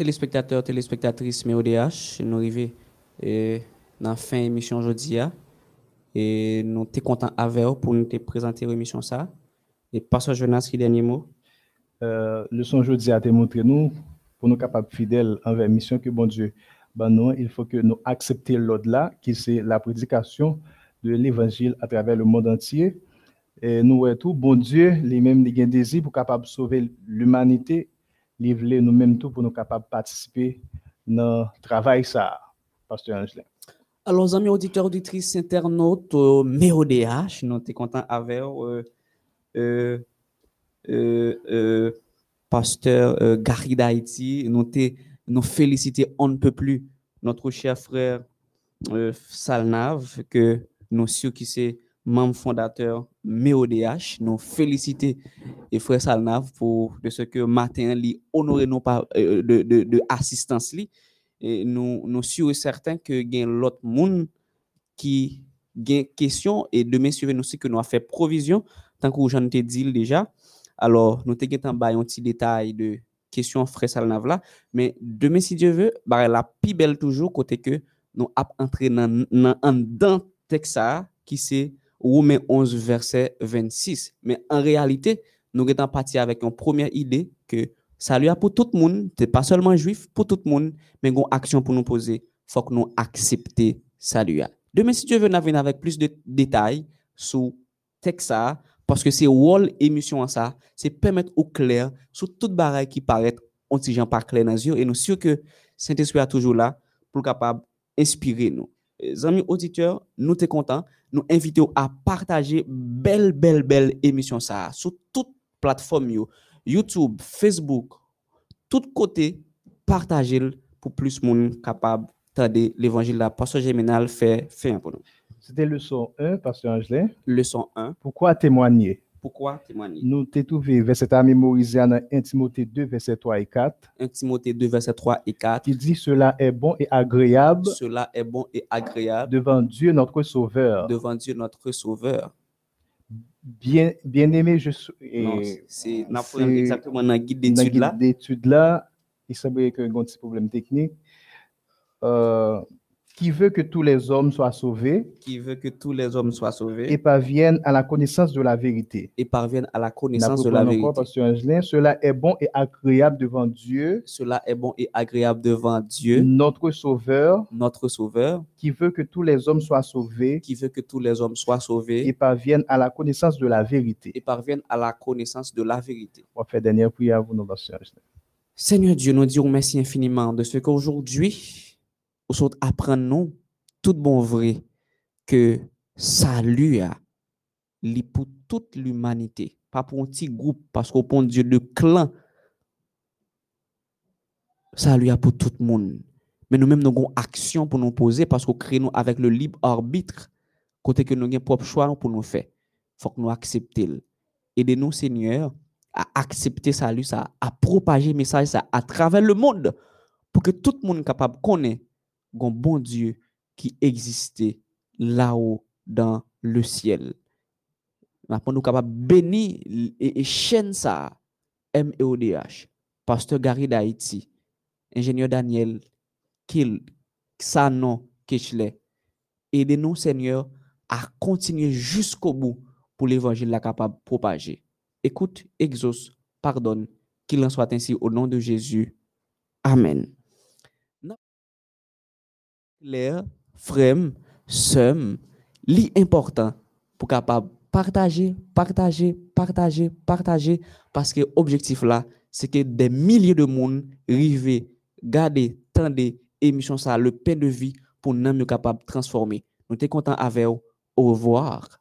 Téléspectateurs, téléspectatrices, mais ODH, nous arrivons eh, dans la fin de l'émission aujourd'hui. hein. Et nous sommes contents avec vous pour nous te présenter l'émission ça. Et Pasteur Jonas, qui dernier mot? Euh, le son jeudi a démontré nous, pour nous capables fidèles envers la mission que bon Dieu ben nous, il faut que nous acceptions l'au-delà, qui c'est la prédication de l'évangile à travers le monde entier. Et nous, tout, bon Dieu, lui-même, il a un désir pour capable sauver l'humanité, livrer nous-mêmes tout pour nous capables de participer dans le travail ça, Pasteur Angelin. Alors, amis auditeurs, auditrices, internautes, euh, mais ODH, nous sommes contents avec euh, euh, euh, pasteur Gary d'Haïti. Nous nous féliciter, on ne peut plus, notre cher frère Salnav, que nous sûr qui c'est membre fondateur MEODH. Nous féliciter et frère Salnav pour de ce que matin li honoré euh, de, de, assistance li. Et nous nous et certains que gain l'autre monde qui gain question et demain suivant nous aussi que nous a fait provision tant que j'en ai dit déjà. Alors nous te en petit détail de question frère Salnav là, mais demain si Dieu veut, bah la plus belle toujours côté que nous a entré dans en dans texte qui c'est Romains 11 verset 26. Mais en réalité, nous sommes parti avec une première idée que salut pour tout le monde, c'est pas seulement juif, pour tout le monde, mais une action pour nous poser, faut que nous accepter salut. Demain, si Dieu veut, nous venir avec plus de détails sur texte parce que c'est rôle émission en ça, c'est permettre au clair sur toute bagaille qui paraît anti gens pas clair dans les yeux, et nous sûr que Saint-Esprit est toujours là pour capable inspirer nous. Les amis auditeurs, nous sommes contents, nous invitons à partager belle, belle, belle émission ça sur toute plateforme yo, YouTube, Facebook, tout côté, partagez pour plus de monde capable de l'évangile là. Pasteur Géminal fait, un pour nous. C'était leçon 1, Pasteur Angelin. Leçon 1. Pourquoi témoigner? Pourquoi? Témoigner? Nous t'ai trouvé verset à mémoriser dans 1 Timothée 2, verset 3 et 4, 1 Timothée 2, verset 3 et 4. qui dit Cela est bon et agréable Cela est bon et agréable devant Dieu notre Sauveur. devant Dieu notre Sauveur. Bien, bien aimé, je suis. C'est exactement dans le guide dans le d'études là. guide d'études là, il semblait qu'il y a un petit problème technique. Euh, qui veut que tous les hommes soient sauvés qui veut que tous les hommes soient et sauvés parviennent à la connaissance de la vérité. et parviennent à la connaissance de la vérité. Angelin, cela est bon et agréable devant Dieu, Cela est bon et agréable devant Dieu, notre Sauveur, notre Sauveur, qui veut que tous les hommes soient sauvés qui veut que tous les hommes soient et sauvés parviennent à la connaissance de la vérité. et parviennent à la connaissance de la vérité. On va faire dernière prière à vous. Seigneur Dieu, nous disons merci infiniment de ce qu'aujourd'hui, nous sommes apprendre nous, tout bon vrai, que salut a, pour toute l'humanité, pas pour un petit groupe, parce qu'au point Dieu, le clan, salut a pour tout le monde. Mais nous-mêmes, nous avons action pour nous poser, parce qu'on crée nous avec le libre arbitre, côté que nous avons propre choix pour nous faire. faut que nous acceptions. Aidez-nous, Seigneur, à accepter salut, ça, à propager message ça à travers le monde pour que tout le monde capable de connaître un bon Dieu qui existait là-haut dans le ciel. Maintenant, nous capable de bénir et, et chaîne ça, MEODH, Pasteur Gary d'Haïti, Ingénieur Daniel, Kill, Sanon, Kechle. Aidez-nous, Seigneur, à continuer jusqu'au bout pour l'évangile la capable de propager. Écoute, exauce, pardonne, qu'il en soit ainsi au nom de Jésus. Amen. Na- Claire, frère, sœur, li important pour capable partager, partager, partager, partager, parce que objectif là, c'est que des milliers de monde river, garder, tendre émission ça, le pain de vie pour nous capable transformer. Nous sommes contents avec vous. Au revoir.